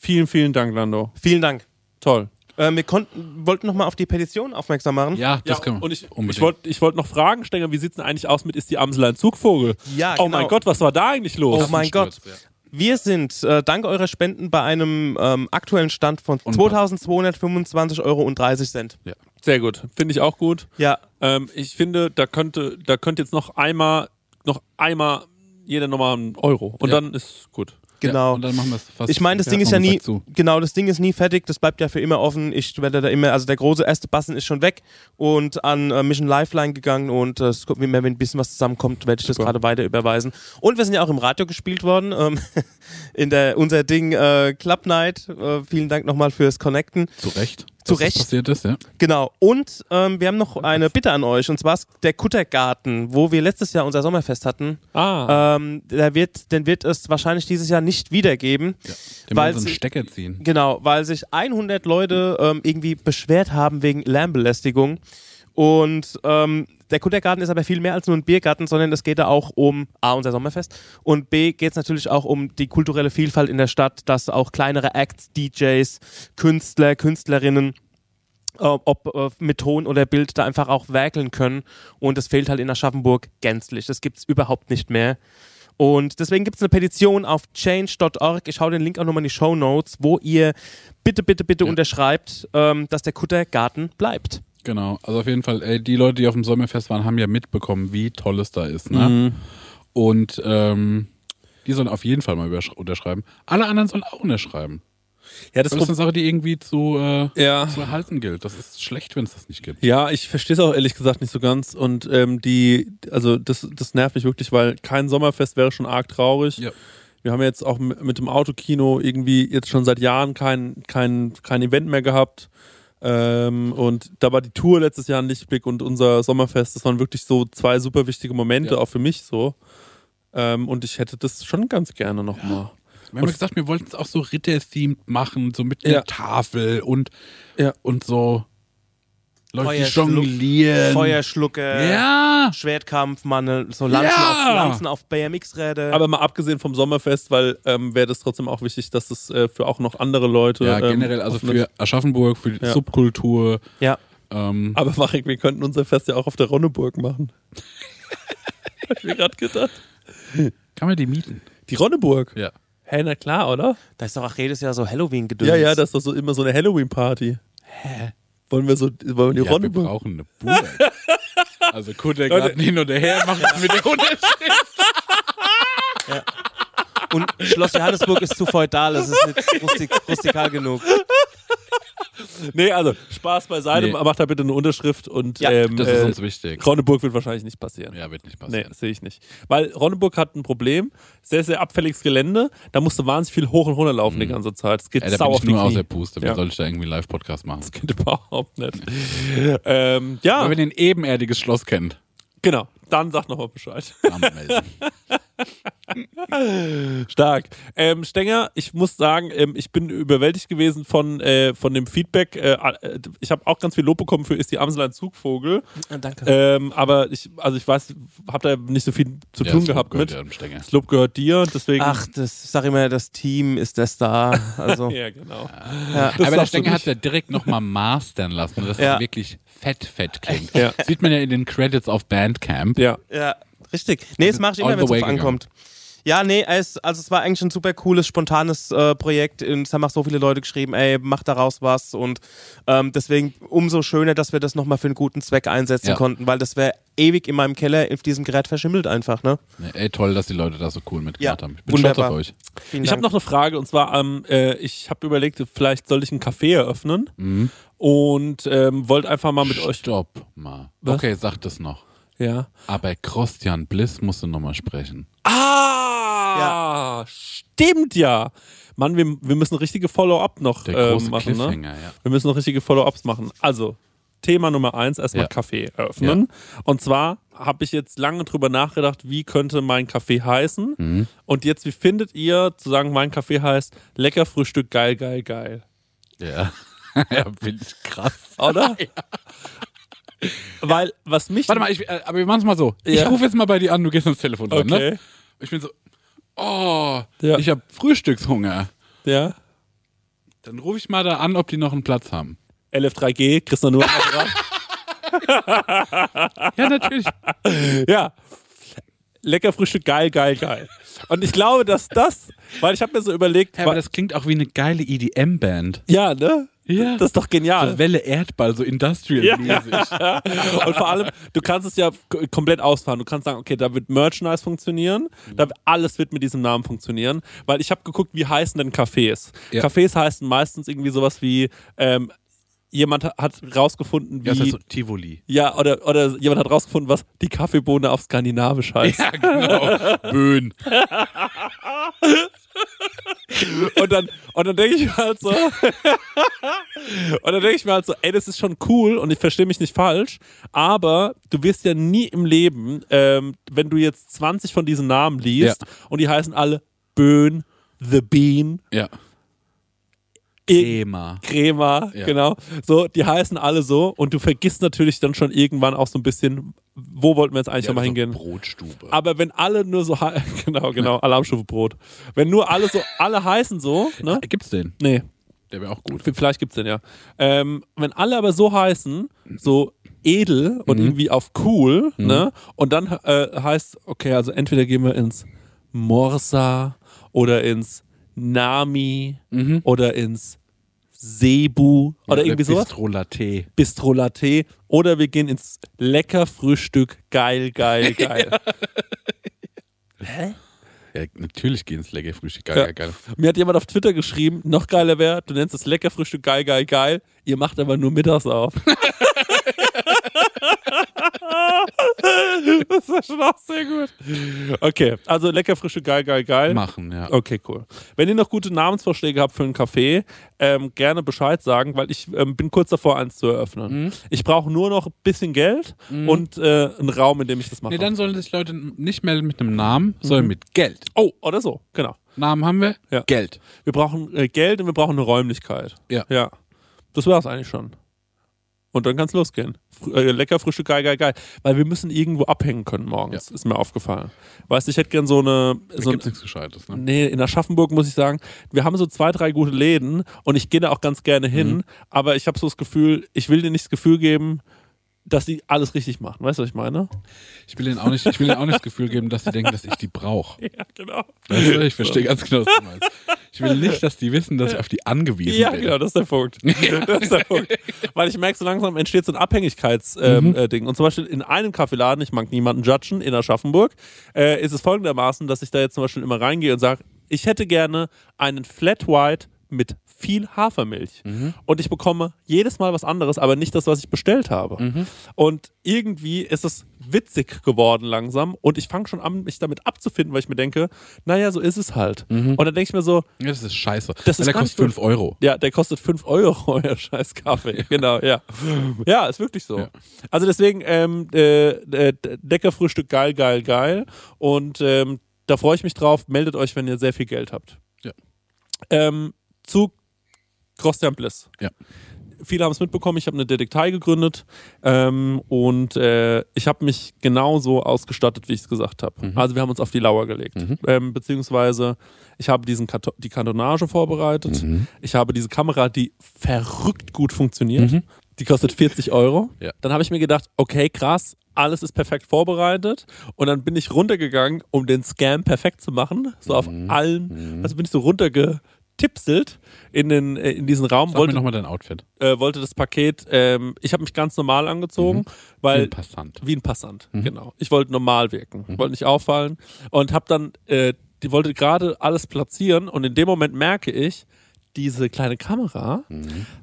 Vielen, vielen Dank, Lando. Vielen Dank. Toll. Äh, wir konnten, wollten nochmal auf die Petition aufmerksam machen. Ja, das ja, kann man. und ich, unbedingt. ich wollte ich wollt noch fragen, Stenger, wie sieht es denn eigentlich aus mit Ist die Amsel ein Zugvogel? Ja, Oh genau. mein Gott, was war da eigentlich los? Oh mein Gott. Ja. Wir sind äh, dank eurer Spenden bei einem ähm, aktuellen Stand von Und- 2225,30 Euro. Sehr gut. Finde ich auch gut. Ja, Ähm, ich finde, da könnte, da könnte jetzt noch einmal, noch einmal jeder nochmal einen Euro. Und Ja. dann ist gut. Genau. Ja, und dann machen wir es fast. Ich meine, das Ding ist ja nie, genau, das Ding ist nie fertig, das bleibt ja für immer offen. Ich werde da immer, also der große erste Bassen ist schon weg und an äh, Mission Lifeline gegangen und äh, es kommt mir, wenn ein bisschen was zusammenkommt, werde ich das gerade weiter überweisen. Und wir sind ja auch im Radio gespielt worden, ähm, in der, unser Ding äh, Club Night. Äh, vielen Dank nochmal fürs Connecten. Zu Recht. Zu Recht. passiert ist, ja. Genau. Und ähm, wir haben noch eine Bitte an euch und zwar ist der Kuttergarten, wo wir letztes Jahr unser Sommerfest hatten. Ah. Ähm, der wird, den wird es wahrscheinlich dieses Jahr nicht wiedergeben. Den Weil sie- Stecker ziehen. Genau, weil sich 100 Leute ähm, irgendwie beschwert haben wegen Lärmbelästigung. Und ähm, der Kuttergarten ist aber viel mehr als nur ein Biergarten, sondern es geht da auch um A, unser Sommerfest und B, geht es natürlich auch um die kulturelle Vielfalt in der Stadt, dass auch kleinere Acts, DJs, Künstler, Künstlerinnen äh, ob äh, mit Ton oder Bild da einfach auch werkeln können. Und das fehlt halt in Aschaffenburg gänzlich. Das gibt es überhaupt nicht mehr. Und deswegen gibt es eine Petition auf change.org. Ich hau den Link auch nochmal in die Show Notes, wo ihr bitte, bitte, bitte Ja. unterschreibt, ähm, dass der Kuttergarten bleibt. Genau, also auf jeden Fall, ey, die Leute, die auf dem Sommerfest waren, haben ja mitbekommen, wie toll es da ist. Ne? Und ähm, die sollen auf jeden Fall mal unterschreiben. Alle anderen sollen auch unterschreiben. ja, das Das ist eine Sache, die irgendwie zu, äh, ja. zu erhalten gilt. Das ist schlecht, wenn es das nicht gibt. Ja, ich verstehe es auch ehrlich gesagt nicht so ganz. Und ähm, die, also das, das nervt mich wirklich, weil kein Sommerfest wäre schon arg traurig. Ja. Wir haben jetzt auch mit dem Autokino irgendwie jetzt schon seit Jahren kein, kein, kein Event mehr gehabt. Ähm, und da war die Tour letztes Jahr ein Lichtblick und unser Sommerfest. Das waren wirklich so zwei super wichtige Momente, Ja. auch für mich so. Ähm, und ich hätte das schon ganz gerne nochmal. Wir haben ja gesagt, wir wollten es auch so Ritter-themed machen, so mit einer Ja. Tafel und, Ja. und so Leute, die jonglieren. Feuerschlucker, Ja. Schwertkampf, Mann, so Lanzen, Ja. auf, Lanzen auf BMX-Räder. Aber mal abgesehen vom Sommerfest, weil ähm, wäre das trotzdem auch wichtig, dass das äh, für auch noch andere Leute. Ja, ähm, generell, also offen ist. für Aschaffenburg, für die Ja. Subkultur. ja. Ähm, Aber Marek, wir könnten unser Fest ja auch auf der Ronneburg machen. Hab ich mir gerade gedacht. kann man die mieten? Die Ronneburg? Ja. Hä, na klar, oder? Da ist doch auch jedes Jahr so Halloween-Gedöns. Ja, ja, das ist doch so immer so eine Halloween-Party. Hä? Wollen wir so, wollen wir die ja, wir Ronneburg? brauchen eine Burg. also Kuttergarten hin oder her machen es mit der Unterschrift. Und Schloss Johannesburg ist zu feudal, es ist nicht rustik, rustikal genug. Nee, also Spaß beiseite, Nee. macht da bitte eine Unterschrift und Ja, ähm, Das ist äh, uns wichtig. Ronneburg wird wahrscheinlich nicht passieren. Ja, wird nicht Nee, passieren. das sehe ich nicht. Weil Ronneburg hat ein Problem, sehr, sehr abfälliges Gelände, da musst du wahnsinnig viel hoch und runter laufen die ganze Zeit. Es geht Ey, da bin sauer ich auf die nur aus Knie. der Puste. Wie Ja. soll ich da irgendwie einen Live-Podcast machen? Das geht überhaupt nicht. ähm, ja, Aber wenn ihr ein ebenerdiges Schloss kennt, genau. Dann sag nochmal Bescheid. anmelden. Stark. Ähm, Stenger, ich muss sagen, ähm, ich bin überwältigt gewesen von, äh, von dem Feedback. Äh, äh, ich habe auch ganz viel Lob bekommen für Ist die Amsel ein Zugvogel. Danke. Ähm, aber ich, also ich weiß, habe da nicht so viel zu Ja, tun gehabt gehört mit. Ja. Das Lob gehört dir, deswegen. Ach, das ich sag immer, das Team ist der Star. Also, Ja, genau. ja. Aber der Stenger hat ja direkt nochmal mastern lassen, dass Ja. das wirklich fett, fett klingt. Ja. Sieht man ja in den Credits auf Bandcamp. Ja. Ja, richtig. Nee, das mache ich immer, wenn es ankommt. Ja, nee, es, also es war eigentlich ein super cooles, spontanes äh, Projekt. Und Es haben auch so viele Leute geschrieben, ey, mach daraus was. Und ähm, deswegen umso schöner, dass wir das nochmal für einen guten Zweck einsetzen Ja. konnten, weil das wäre ewig in meinem Keller auf diesem Gerät verschimmelt einfach, ne? Nee, Ey, toll, dass die Leute da so cool mitgemacht Ja, haben. Ich bin wunderbar. stolz auf euch. Vielen Ich habe noch eine Frage und zwar, ähm, äh, ich habe überlegt, vielleicht soll ich ein Café eröffnen Mhm. und ähm, wollte einfach mal mit euch. Stopp mal. Was? Okay, sag das noch. Ja. Aber Christian Bliss musst du nochmal sprechen. Ah, stimmt ja. Mann, wir, wir müssen richtige Follow-up noch Der große machen, ne? Ja. Wir müssen noch richtige Follow-ups machen. Also, Thema Nummer eins erstmal Ja. Kaffee eröffnen. Und zwar habe ich jetzt lange drüber nachgedacht, wie könnte mein Kaffee heißen. Mhm. Und jetzt, wie findet ihr, zu sagen, mein Kaffee heißt lecker Frühstück, geil, geil, geil. Ja. ja, bin ich krass. Oder? Weil, was mich. Warte mal, ich, äh, aber wir machen es mal so. Ich Ja. rufe jetzt mal bei dir an, du gehst ans Telefon dran, Okay. ne? Ich bin so, oh, Ja. ich habe Frühstückshunger. Ja. Dann rufe ich mal da an, ob die noch einen Platz haben. LF3G, kriegst du nur. Ja, natürlich. Ja. Lecker Frühstück, geil, geil, geil. Und ich glaube, dass das, weil ich habe mir so überlegt, Ja, aber das klingt auch wie eine geile EDM-Band. ja, ne? Ja. Das ist doch genial. So Welle Erdball, so industrial-mäßig. Und vor allem, du kannst es ja komplett ausfahren. Du kannst sagen, okay, da wird Merchandise funktionieren, da alles wird mit diesem Namen funktionieren. Weil ich habe geguckt, wie heißen denn Cafés? Ja. Cafés heißen meistens irgendwie sowas wie, ähm, jemand ha- hat rausgefunden, wie. Ja, das ist so Tivoli. Ja, oder, oder jemand hat rausgefunden, was die Kaffeebohne auf Skandinavisch heißt. Ja, genau. Böen. Und dann, und dann denke ich mir halt so, und dann denke ich mir halt so, ey, das ist schon cool und ich verstehe mich nicht falsch, aber du wirst ja nie im Leben, ähm, wenn du jetzt 20 von diesen Namen liest Ja. und die heißen alle Böhn, The Bean, Ja. Thema. Crema, Ja. genau. So, die heißen alle so und du vergisst natürlich dann schon irgendwann auch so ein bisschen, wo wollten wir jetzt eigentlich Ja, nochmal so hingehen? Brotstube. Aber wenn alle nur so, genau, genau, Alarmstufe Brot. Wenn nur alle so, alle heißen so, ne? Gibt's den? Nee, Der wäre auch gut. Vielleicht gibt's den ja. Ähm, wenn alle aber so heißen, so edel und Mhm. irgendwie auf cool, ne? Und dann äh, heißt, okay, also entweder gehen wir ins Morsa oder ins Nami oder ins Sebu oder irgendwie sowas. Bistro Latte. Bistro Latte oder wir gehen ins lecker Frühstück, geil, geil, geil. Ja, natürlich gehen ins lecker Frühstück. Geil, Ja. geil, geil. Mir hat jemand auf Twitter geschrieben, noch geiler wäre, du nennst es lecker Frühstück geil, geil, geil. Ihr macht aber nur mittags auf. das war schon auch sehr gut. Okay, also lecker Frühstück geil, geil, geil. Machen, ja. Okay, cool. Wenn ihr noch gute Namensvorschläge habt für einen Café, ähm, gerne Bescheid sagen, weil ich ähm, bin kurz davor, eins zu eröffnen. Mhm. Ich brauche nur noch ein bisschen Geld und äh, einen Raum, in dem ich das mache. Nee, dann sollen sich Leute nicht melden mit einem Namen, sondern mit Geld. oh, oder so, genau. Namen haben wir? Ja. Geld. Wir brauchen äh, Geld und wir brauchen eine Räumlichkeit. Ja. Ja. Das war's eigentlich schon. Und dann kann's losgehen. Fr äh, lecker Frühstück, geil, geil, geil. Weil wir müssen irgendwo abhängen können morgens, ist mir aufgefallen. Weißt du, ich hätte gern so eine. Da So gibt's ein, nichts Gescheites, ne? nee, in Aschaffenburg muss ich sagen, wir haben so zwei, drei gute Läden und ich gehe da auch ganz gerne hin, Mhm. aber ich habe so das Gefühl, ich will dir nicht das Gefühl geben, dass die alles richtig machen. Weißt du, was ich meine? Ich will ihnen auch nicht, ich will ihnen auch nicht das Gefühl geben, dass sie denken, dass ich die brauche. Ja, genau. Weißt du? Ich verstehe ganz genau, was du meinst. Ich will nicht, dass die wissen, dass ich auf die angewiesen Ja, bin. genau, das ist der Punkt. Das ist der Punkt. Weil ich merke, so langsam entsteht so ein Abhängigkeitsding. Ähm, äh, Ding. Und zum Beispiel in einem Kaffeeladen, ich mag niemanden judgen, in Aschaffenburg, äh, ist es folgendermaßen, dass ich da jetzt zum Beispiel immer reingehe und sage, ich hätte gerne einen Flat White mit viel Hafermilch. Und ich bekomme jedes Mal was anderes, aber nicht das, was ich bestellt habe. Und irgendwie ist es witzig geworden langsam und ich fange schon an, mich damit abzufinden, weil ich mir denke, naja, so ist es halt. Und dann denke ich mir so, Ja, das ist scheiße. Das ist der kostet 5 Euro. ja, der kostet 5 Euro, euer scheiß Kaffee. Genau, ja. Ja, ist wirklich so. Ja. Also deswegen, ähm, äh, äh, Deckerfrühstück geil, geil, geil. Und ähm, da freue ich mich drauf. Meldet euch, wenn ihr sehr viel Geld habt. Ja. Ähm, zu Christian Bliss. Ja. Viele haben es mitbekommen, ich habe eine Detektei gegründet ähm, und äh, ich habe mich genauso ausgestattet, wie ich es gesagt habe. Mhm. Also wir haben uns auf die Lauer gelegt. Ähm, beziehungsweise ich habe diesen Karto die Kantonage vorbereitet. Mhm. Ich habe diese Kamera, die verrückt gut funktioniert. Die kostet 40 Euro. Ja. Dann habe ich mir gedacht, okay, krass, alles ist perfekt vorbereitet. Und dann bin ich runtergegangen, um den Scam perfekt zu machen. So auf Mhm. allen, also bin ich so runtergetipselt in, den, äh, in diesen Raum. Sag mir Wollte, nochmal dein Outfit. äh, wollte das Paket, ähm, ich habe mich ganz normal angezogen, weil Ein Passant. wie ein Passant, genau. Ich wollte normal wirken, wollte nicht auffallen und habe dann, äh, die wollte gerade alles platzieren und in dem Moment merke ich, diese kleine Kamera,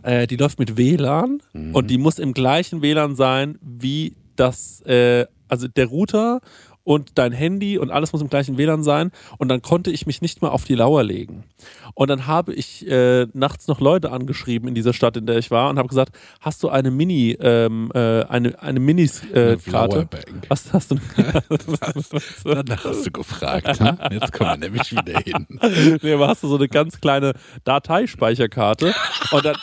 äh, die läuft mit WLAN und die muss im gleichen WLAN sein wie das, äh, also der Router und dein Handy und alles muss im gleichen WLAN sein und dann konnte ich mich nicht mal auf die Lauer legen. Und dann habe ich äh, nachts noch Leute angeschrieben in dieser Stadt, in der ich war und habe gesagt, hast du eine Mini, ähm, äh, eine, eine Minis-Karte? Äh. Was hast du? Danach hast du gefragt. ne? Jetzt kommen wir nämlich wieder hin. nee, aber hast du so eine ganz kleine Dateispeicherkarte und dann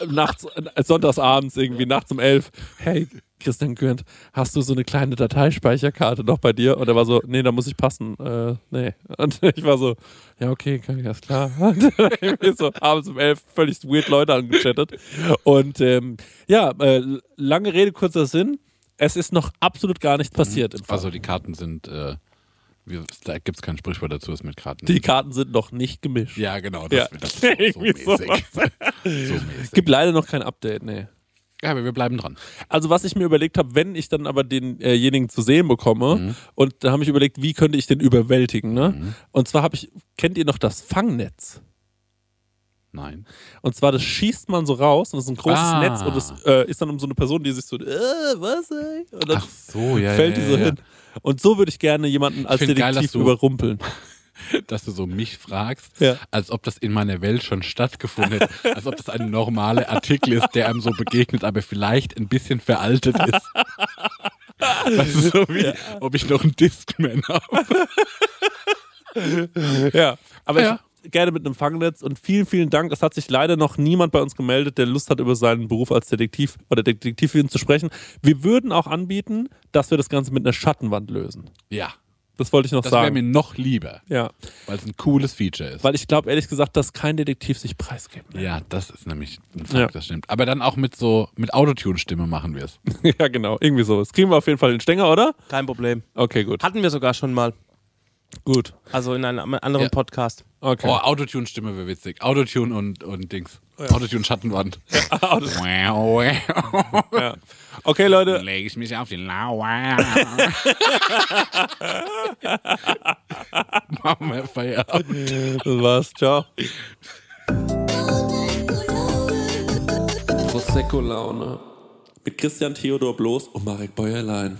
äh, nachts, äh, sonntagsabends irgendwie, nachts um elf, hey, Christian Gürnt, hast du so eine kleine Dateispeicherkarte noch bei dir? Und er war so, nee, da muss ich passen. Äh, nee. Und ich war so, ja, okay, kann ich, alles klar. Und dann irgendwie so abends um elf völlig weird Leute angechattet. Und ähm, ja, äh, lange Rede, kurzer Sinn. Es ist noch absolut gar nichts passiert. Fall. Also die Karten sind, äh, wie, da gibt es kein Sprichwort dazu, ist mit Karten. die Karten sind noch nicht gemischt. ja, genau, Ja. das, das ist so Irgendwie mäßig. so mäßig. Gibt leider noch kein Update, nee. Ja, aber wir bleiben dran. Also was ich mir überlegt habe, wenn ich dann aber denjenigen zu sehen bekomme Mhm. und da habe ich überlegt, wie könnte ich den überwältigen, ne? Und zwar habe ich, kennt ihr noch das Fangnetz? Nein. Und zwar, das schießt man so raus und das ist ein großes Ah. Netz und das äh, ist dann um so eine Person, die sich so, äh, was, ey? Und dann Ach so, ja, fällt ja, die so ja, hin. Und so würde ich gerne jemanden als geil, Detektiv du- überrumpeln. Dass du so mich fragst, Ja. als ob das in meiner Welt schon stattgefunden hätte. als ob das ein normaler Artikel ist, der einem so begegnet, aber vielleicht ein bisschen veraltet ist. Das ist so wie, ob ich noch einen Discman habe. Ja, aber Ja. ich gerne mit einem Fangnetz und vielen, vielen Dank. Es hat sich leider noch niemand bei uns gemeldet, der Lust hat, über seinen Beruf als Detektiv oder Detektivin zu sprechen. Wir würden auch anbieten, dass wir das Ganze mit einer Schattenwand lösen. Ja, Das wollte ich noch das wäre sagen. mir noch lieber, ja, weil es ein cooles Feature ist. weil ich glaube ehrlich gesagt, dass kein Detektiv sich preisgibt. Ja, das ist nämlich ein Fakt, Ja. das stimmt. Aber dann auch mit so, mit Autotune-Stimme machen wir es. ja, genau, irgendwie so. Das kriegen wir auf jeden Fall den Stänger, oder? Kein Problem. Okay, gut. Hatten wir sogar schon mal. Gut. Also in einem anderen Ja. Podcast. Okay. Oh, Autotune-Stimme wäre witzig. Autotune und, und Dings. Autotune-Schattenwand. Ja. Okay, Leute. Lege ich mich auf die Lauer. Machen wir Feierabend. Das war's. Ciao. Prosecco-Laune. Mit Christian Theodor Bloß und Marek Bäuerlein.